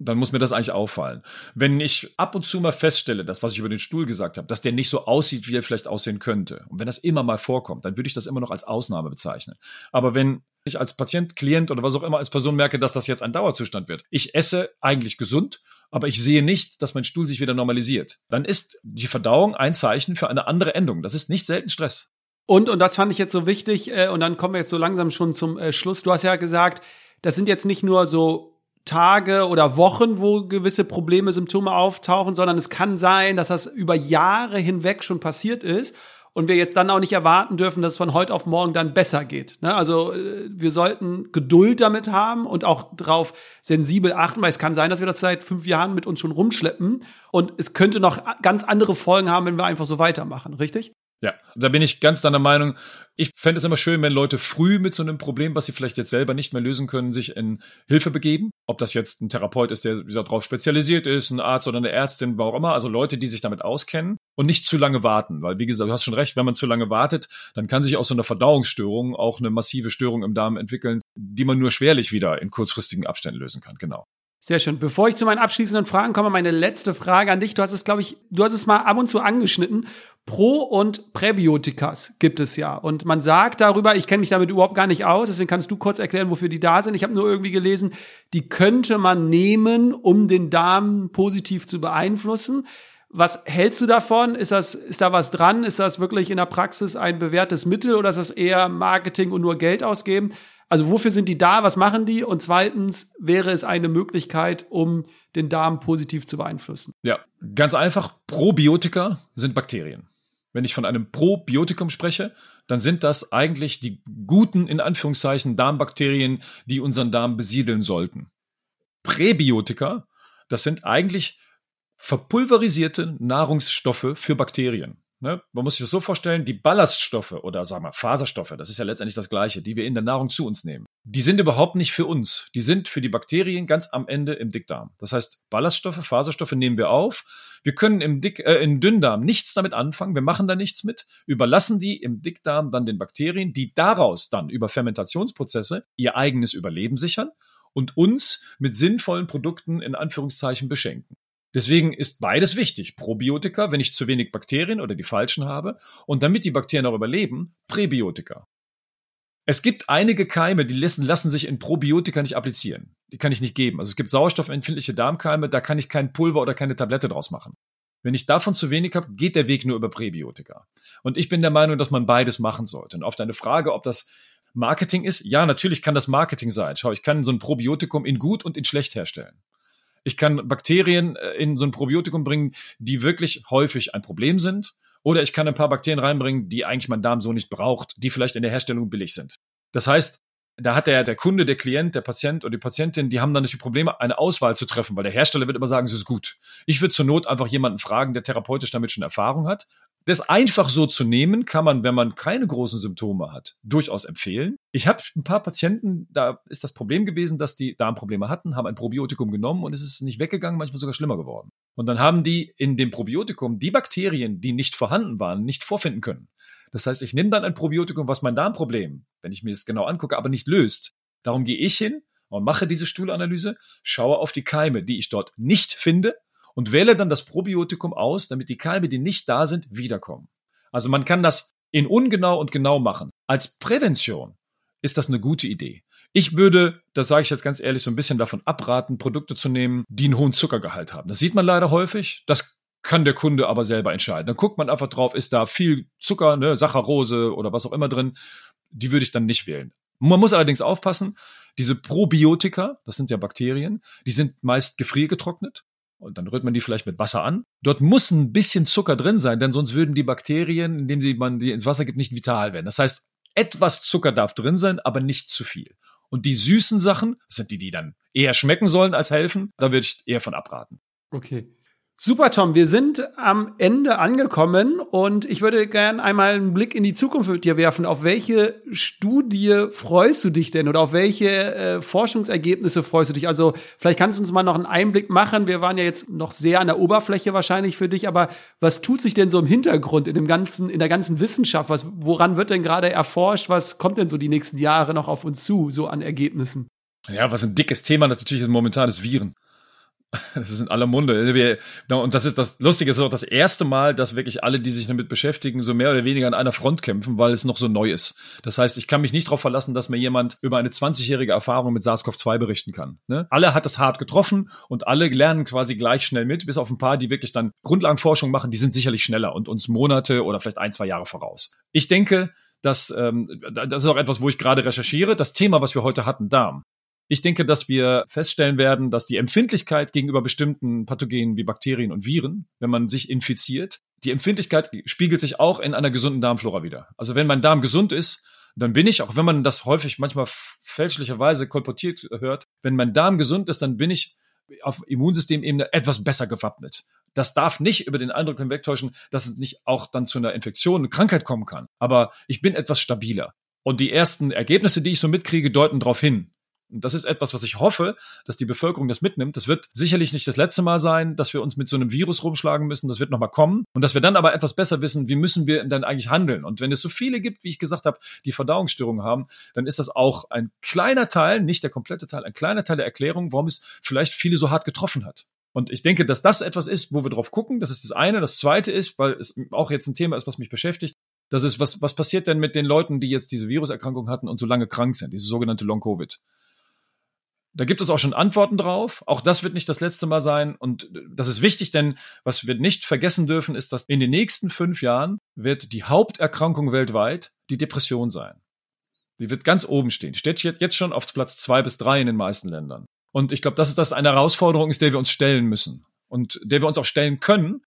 dann muss mir das eigentlich auffallen. Wenn ich ab und zu mal feststelle, das, was ich über den Stuhl gesagt habe, dass der nicht so aussieht, wie er vielleicht aussehen könnte, und wenn das immer mal vorkommt, dann würde ich das immer noch als Ausnahme bezeichnen. Aber wenn ich als Patient, Klient oder was auch immer als Person merke, dass das jetzt ein Dauerzustand wird. Ich esse eigentlich gesund, aber ich sehe nicht, dass mein Stuhl sich wieder normalisiert. Dann ist die Verdauung ein Zeichen für eine andere Endung. Das ist nicht selten Stress. Und, und das fand ich jetzt so wichtig, äh, und dann kommen wir jetzt so langsam schon zum äh, Schluss. Du hast ja gesagt, das sind jetzt nicht nur so Tage oder Wochen, wo gewisse Probleme, Symptome auftauchen, sondern es kann sein, dass das über Jahre hinweg schon passiert ist und wir jetzt dann auch nicht erwarten dürfen, dass es von heute auf morgen dann besser geht. Ne? Also äh, wir sollten Geduld damit haben und auch darauf sensibel achten, weil es kann sein, dass wir das seit fünf Jahren mit uns schon rumschleppen und es könnte noch ganz andere Folgen haben, wenn wir einfach so weitermachen, richtig? Ja, da bin ich ganz deiner Meinung. Ich fände es immer schön, wenn Leute früh mit so einem Problem, was sie vielleicht jetzt selber nicht mehr lösen können, sich in Hilfe begeben. Ob das jetzt ein Therapeut ist, der darauf spezialisiert ist, ein Arzt oder eine Ärztin, warum auch immer. Also Leute, die sich damit auskennen und nicht zu lange warten. Weil, wie gesagt, du hast schon recht, wenn man zu lange wartet, dann kann sich aus so einer Verdauungsstörung auch eine massive Störung im Darm entwickeln, die man nur schwerlich wieder in kurzfristigen Abständen lösen kann. Genau. Sehr schön. Bevor ich zu meinen abschließenden Fragen komme, meine letzte Frage an dich. Du hast es, glaube ich, du hast es mal ab und zu angeschnitten. Pro- und Präbiotikas gibt es ja. Und man sagt darüber, ich kenne mich damit überhaupt gar nicht aus, deswegen kannst du kurz erklären, wofür die da sind. Ich habe nur irgendwie gelesen, die könnte man nehmen, um den Darm positiv zu beeinflussen. Was hältst du davon? Ist das, ist da was dran? Ist das wirklich in der Praxis ein bewährtes Mittel oder ist das eher Marketing und nur Geld ausgeben? Also wofür sind die da? Was machen die? Und zweitens wäre es eine Möglichkeit, um den Darm positiv zu beeinflussen. Ja, ganz einfach. Probiotika sind Bakterien. Wenn ich von einem Probiotikum spreche, dann sind das eigentlich die guten, in Anführungszeichen, Darmbakterien, die unseren Darm besiedeln sollten. Präbiotika, das sind eigentlich verpulverisierte Nahrungsstoffe für Bakterien. Ne? Man muss sich das so vorstellen, die Ballaststoffe oder sagen wir Faserstoffe, das ist ja letztendlich das Gleiche, die wir in der Nahrung zu uns nehmen, die sind überhaupt nicht für uns. Die sind für die Bakterien ganz am Ende im Dickdarm. Das heißt, Ballaststoffe, Faserstoffe nehmen wir auf. Wir können im, Dick, äh, im Dünndarm nichts damit anfangen, wir machen da nichts mit, überlassen die im Dickdarm dann den Bakterien, die daraus dann über Fermentationsprozesse ihr eigenes Überleben sichern und uns mit sinnvollen Produkten in Anführungszeichen beschenken. Deswegen ist beides wichtig. Probiotika, wenn ich zu wenig Bakterien oder die falschen habe. Und damit die Bakterien auch überleben, Präbiotika. Es gibt einige Keime, die lassen, lassen sich in Probiotika nicht applizieren. Die kann ich nicht geben. Also es gibt sauerstoffempfindliche Darmkeime, da kann ich kein Pulver oder keine Tablette draus machen. Wenn ich davon zu wenig habe, geht der Weg nur über Präbiotika. Und ich bin der Meinung, dass man beides machen sollte. Und auf deine Frage, ob das Marketing ist, ja, natürlich kann das Marketing sein. Schau, ich kann so ein Probiotikum in gut und in schlecht herstellen. Ich kann Bakterien äh, in so ein Probiotikum bringen, die wirklich häufig ein Problem sind. Oder ich kann ein paar Bakterien reinbringen, die eigentlich mein Darm so nicht braucht, die vielleicht in der Herstellung billig sind. Das heißt, da hat der, der Kunde, der Klient, der Patient oder die Patientin, die haben dann natürlich Probleme, eine Auswahl zu treffen, weil der Hersteller wird immer sagen, es ist gut. Ich würde zur Not einfach jemanden fragen, der therapeutisch damit schon Erfahrung hat. Das einfach so zu nehmen, kann man, wenn man keine großen Symptome hat, durchaus empfehlen. Ich habe ein paar Patienten, da ist das Problem gewesen, dass die Darmprobleme hatten, haben ein Probiotikum genommen und es ist nicht weggegangen, manchmal sogar schlimmer geworden. Und dann haben die in dem Probiotikum die Bakterien, die nicht vorhanden waren, nicht vorfinden können. Das heißt, ich nehme dann ein Probiotikum, was mein Darmproblem, wenn ich mir es genau angucke, aber nicht löst. Darum gehe ich hin und mache diese Stuhlanalyse, schaue auf die Keime, die ich dort nicht finde und wähle dann das Probiotikum aus, damit die Keime, die nicht da sind, wiederkommen. Also man kann das in ungenau und genau machen. Als Prävention ist das eine gute Idee. Ich würde, das sage ich jetzt ganz ehrlich, so ein bisschen davon abraten, Produkte zu nehmen, die einen hohen Zuckergehalt haben. Das sieht man leider häufig. Das kann der Kunde aber selber entscheiden. Dann guckt man einfach drauf, ist da viel Zucker, ne, Saccharose oder was auch immer drin. Die würde ich dann nicht wählen. Man muss allerdings aufpassen, diese Probiotika, das sind ja Bakterien, die sind meist gefriergetrocknet und dann rührt man die vielleicht mit Wasser an. Dort muss ein bisschen Zucker drin sein, denn sonst würden die Bakterien, indem sie man die ins Wasser gibt, nicht vital werden. Das heißt, etwas Zucker darf drin sein, aber nicht zu viel. Und die süßen Sachen, sind die, die dann eher schmecken sollen als helfen, da würde ich eher von abraten. Okay. Super, Tom. Wir sind am Ende angekommen und ich würde gerne einmal einen Blick in die Zukunft mit dir werfen. Auf welche Studie freust du dich denn oder auf welche äh, Forschungsergebnisse freust du dich? Also vielleicht kannst du uns mal noch einen Einblick machen. Wir waren ja jetzt noch sehr an der Oberfläche wahrscheinlich für dich, aber was tut sich denn so im Hintergrund in dem ganzen, in der ganzen Wissenschaft? Was, woran wird denn gerade erforscht? Was kommt denn so die nächsten Jahre noch auf uns zu, so an Ergebnissen? Ja, was ein dickes Thema natürlich ist momentan ist Viren. Das ist in aller Munde. Und das ist das Lustige, es ist auch das erste Mal, dass wirklich alle, die sich damit beschäftigen, so mehr oder weniger an einer Front kämpfen, weil es noch so neu ist. Das heißt, ich kann mich nicht darauf verlassen, dass mir jemand über eine 20-jährige Erfahrung mit SARS-CoV-2 berichten kann. Ne? Alle hat es hart getroffen und alle lernen quasi gleich schnell mit, bis auf ein paar, die wirklich dann Grundlagenforschung machen, die sind sicherlich schneller und uns Monate oder vielleicht ein, zwei Jahre voraus. Ich denke, dass ähm, das ist auch etwas, wo ich gerade recherchiere. Das Thema, was wir heute hatten, Darm. Ich denke, dass wir feststellen werden, dass die Empfindlichkeit gegenüber bestimmten Pathogenen wie Bakterien und Viren, wenn man sich infiziert, die Empfindlichkeit spiegelt sich auch in einer gesunden Darmflora wieder. Also wenn mein Darm gesund ist, dann bin ich, auch wenn man das häufig manchmal fälschlicherweise kolportiert hört, wenn mein Darm gesund ist, dann bin ich auf Immunsystemebene etwas besser gewappnet. Das darf nicht über den Eindruck hinwegtäuschen, dass es nicht auch dann zu einer Infektion, eine Krankheit kommen kann. Aber ich bin etwas stabiler. Und die ersten Ergebnisse, die ich so mitkriege, deuten darauf hin. Und das ist etwas, was ich hoffe, dass die Bevölkerung das mitnimmt. Das wird sicherlich nicht das letzte Mal sein, dass wir uns mit so einem Virus rumschlagen müssen. Das wird nochmal kommen. Und dass wir dann aber etwas besser wissen, wie müssen wir dann eigentlich handeln. Und wenn es so viele gibt, wie ich gesagt habe, die Verdauungsstörungen haben, dann ist das auch ein kleiner Teil, nicht der komplette Teil, ein kleiner Teil der Erklärung, warum es vielleicht viele so hart getroffen hat. Und ich denke, dass das etwas ist, wo wir drauf gucken. Das ist das eine. Das zweite ist, weil es auch jetzt ein Thema ist, was mich beschäftigt. Das ist, was, was passiert denn mit den Leuten, die jetzt diese Viruserkrankung hatten und so lange krank sind, diese sogenannte Long-Covid? Da gibt es auch schon Antworten drauf. Auch das wird nicht das letzte Mal sein. Und das ist wichtig, denn was wir nicht vergessen dürfen, ist, dass in den nächsten fünf Jahren wird die Haupterkrankung weltweit die Depression sein. Die wird ganz oben stehen. Steht jetzt schon auf Platz zwei bis drei in den meisten Ländern. Und ich glaube, dass das eine Herausforderung ist, der wir uns stellen müssen. Und der wir uns auch stellen können,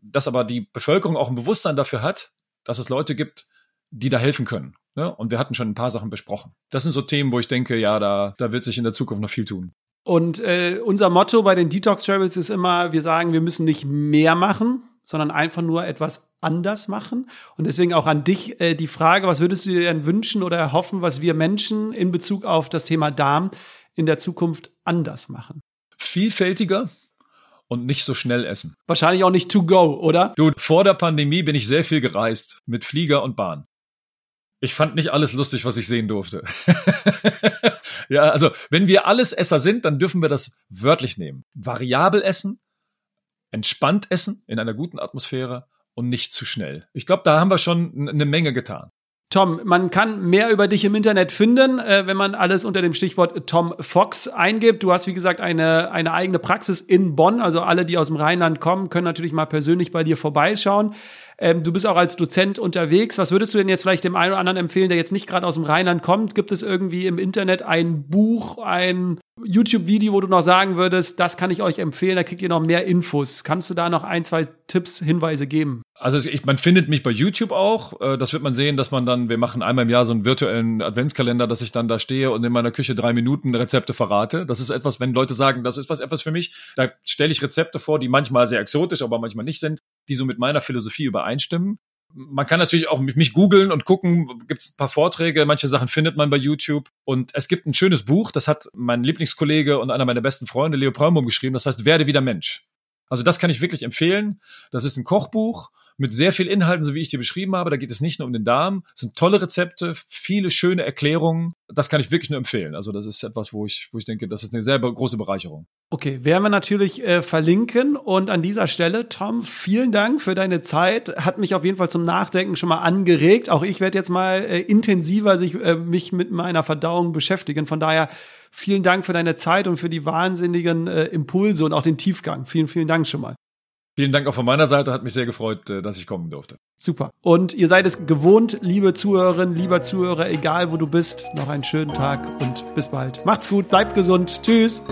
dass aber die Bevölkerung auch ein Bewusstsein dafür hat, dass es Leute gibt, die da helfen können. Ne? Und wir hatten schon ein paar Sachen besprochen. Das sind so Themen, wo ich denke, ja, da, da wird sich in der Zukunft noch viel tun. Und äh, unser Motto bei den Detox Travels ist immer, wir sagen, wir müssen nicht mehr machen, sondern einfach nur etwas anders machen. Und deswegen auch an dich äh, die Frage, was würdest du dir denn wünschen oder erhoffen, was wir Menschen in Bezug auf das Thema Darm in der Zukunft anders machen? Vielfältiger, und nicht so schnell essen. Wahrscheinlich auch nicht to go, oder? Du, vor der Pandemie bin ich sehr viel gereist mit Flieger und Bahn. Ich fand nicht alles lustig, was ich sehen durfte. ja, also wenn wir alles Esser sind, dann dürfen wir das wörtlich nehmen. Variabel essen, entspannt essen in einer guten Atmosphäre und nicht zu schnell. Ich glaube, da haben wir schon eine Menge getan. Tom, man kann mehr über dich im Internet finden, äh, wenn man alles unter dem Stichwort Tom Fox eingibt. Du hast, wie gesagt, eine, eine eigene Praxis in Bonn. Also alle, die aus dem Rheinland kommen, können natürlich mal persönlich bei dir vorbeischauen. Ähm, du bist auch als Dozent unterwegs. Was würdest du denn jetzt vielleicht dem einen oder anderen empfehlen, der jetzt nicht gerade aus dem Rheinland kommt? Gibt es irgendwie im Internet ein Buch, ein YouTube-Video, wo du noch sagen würdest, das kann ich euch empfehlen, da kriegt ihr noch mehr Infos. Kannst du da noch ein, zwei Tipps, Hinweise geben? Also ich, man findet mich bei YouTube auch. Äh, das wird man sehen, dass man dann, wir machen einmal im Jahr so einen virtuellen Adventskalender, dass ich dann da stehe und in meiner Küche drei Minuten Rezepte verrate. Das ist etwas, wenn Leute sagen, das ist was etwas für mich, da stelle ich Rezepte vor, die manchmal sehr exotisch, aber manchmal nicht sind die so mit meiner Philosophie übereinstimmen. Man kann natürlich auch mich googeln und gucken, gibt es ein paar Vorträge, manche Sachen findet man bei YouTube. Und es gibt ein schönes Buch, das hat mein Lieblingskollege und einer meiner besten Freunde, Leo Prömbaum, geschrieben, das heißt Werde wieder Mensch. Also das kann ich wirklich empfehlen. Das ist ein Kochbuch mit sehr viel Inhalten, so wie ich dir beschrieben habe. Da geht es nicht nur um den Darm. Es sind tolle Rezepte, viele schöne Erklärungen. Das kann ich wirklich nur empfehlen. Also das ist etwas, wo ich, wo ich denke, das ist eine sehr große Bereicherung. Okay, werden wir natürlich äh, verlinken. Und an dieser Stelle, Tom, vielen Dank für deine Zeit. Hat mich auf jeden Fall zum Nachdenken schon mal angeregt. Auch ich werde jetzt mal äh, intensiver sich, äh, mich mit meiner Verdauung beschäftigen. Von daher vielen Dank für deine Zeit und für die wahnsinnigen äh, Impulse und auch den Tiefgang. Vielen, vielen Dank schon mal. Vielen Dank auch von meiner Seite. Hat mich sehr gefreut, äh, dass ich kommen durfte. Super. Und ihr seid es gewohnt, liebe Zuhörerinnen, lieber Zuhörer, egal wo du bist, noch einen schönen Tag und bis bald. Macht's gut, bleibt gesund. Tschüss.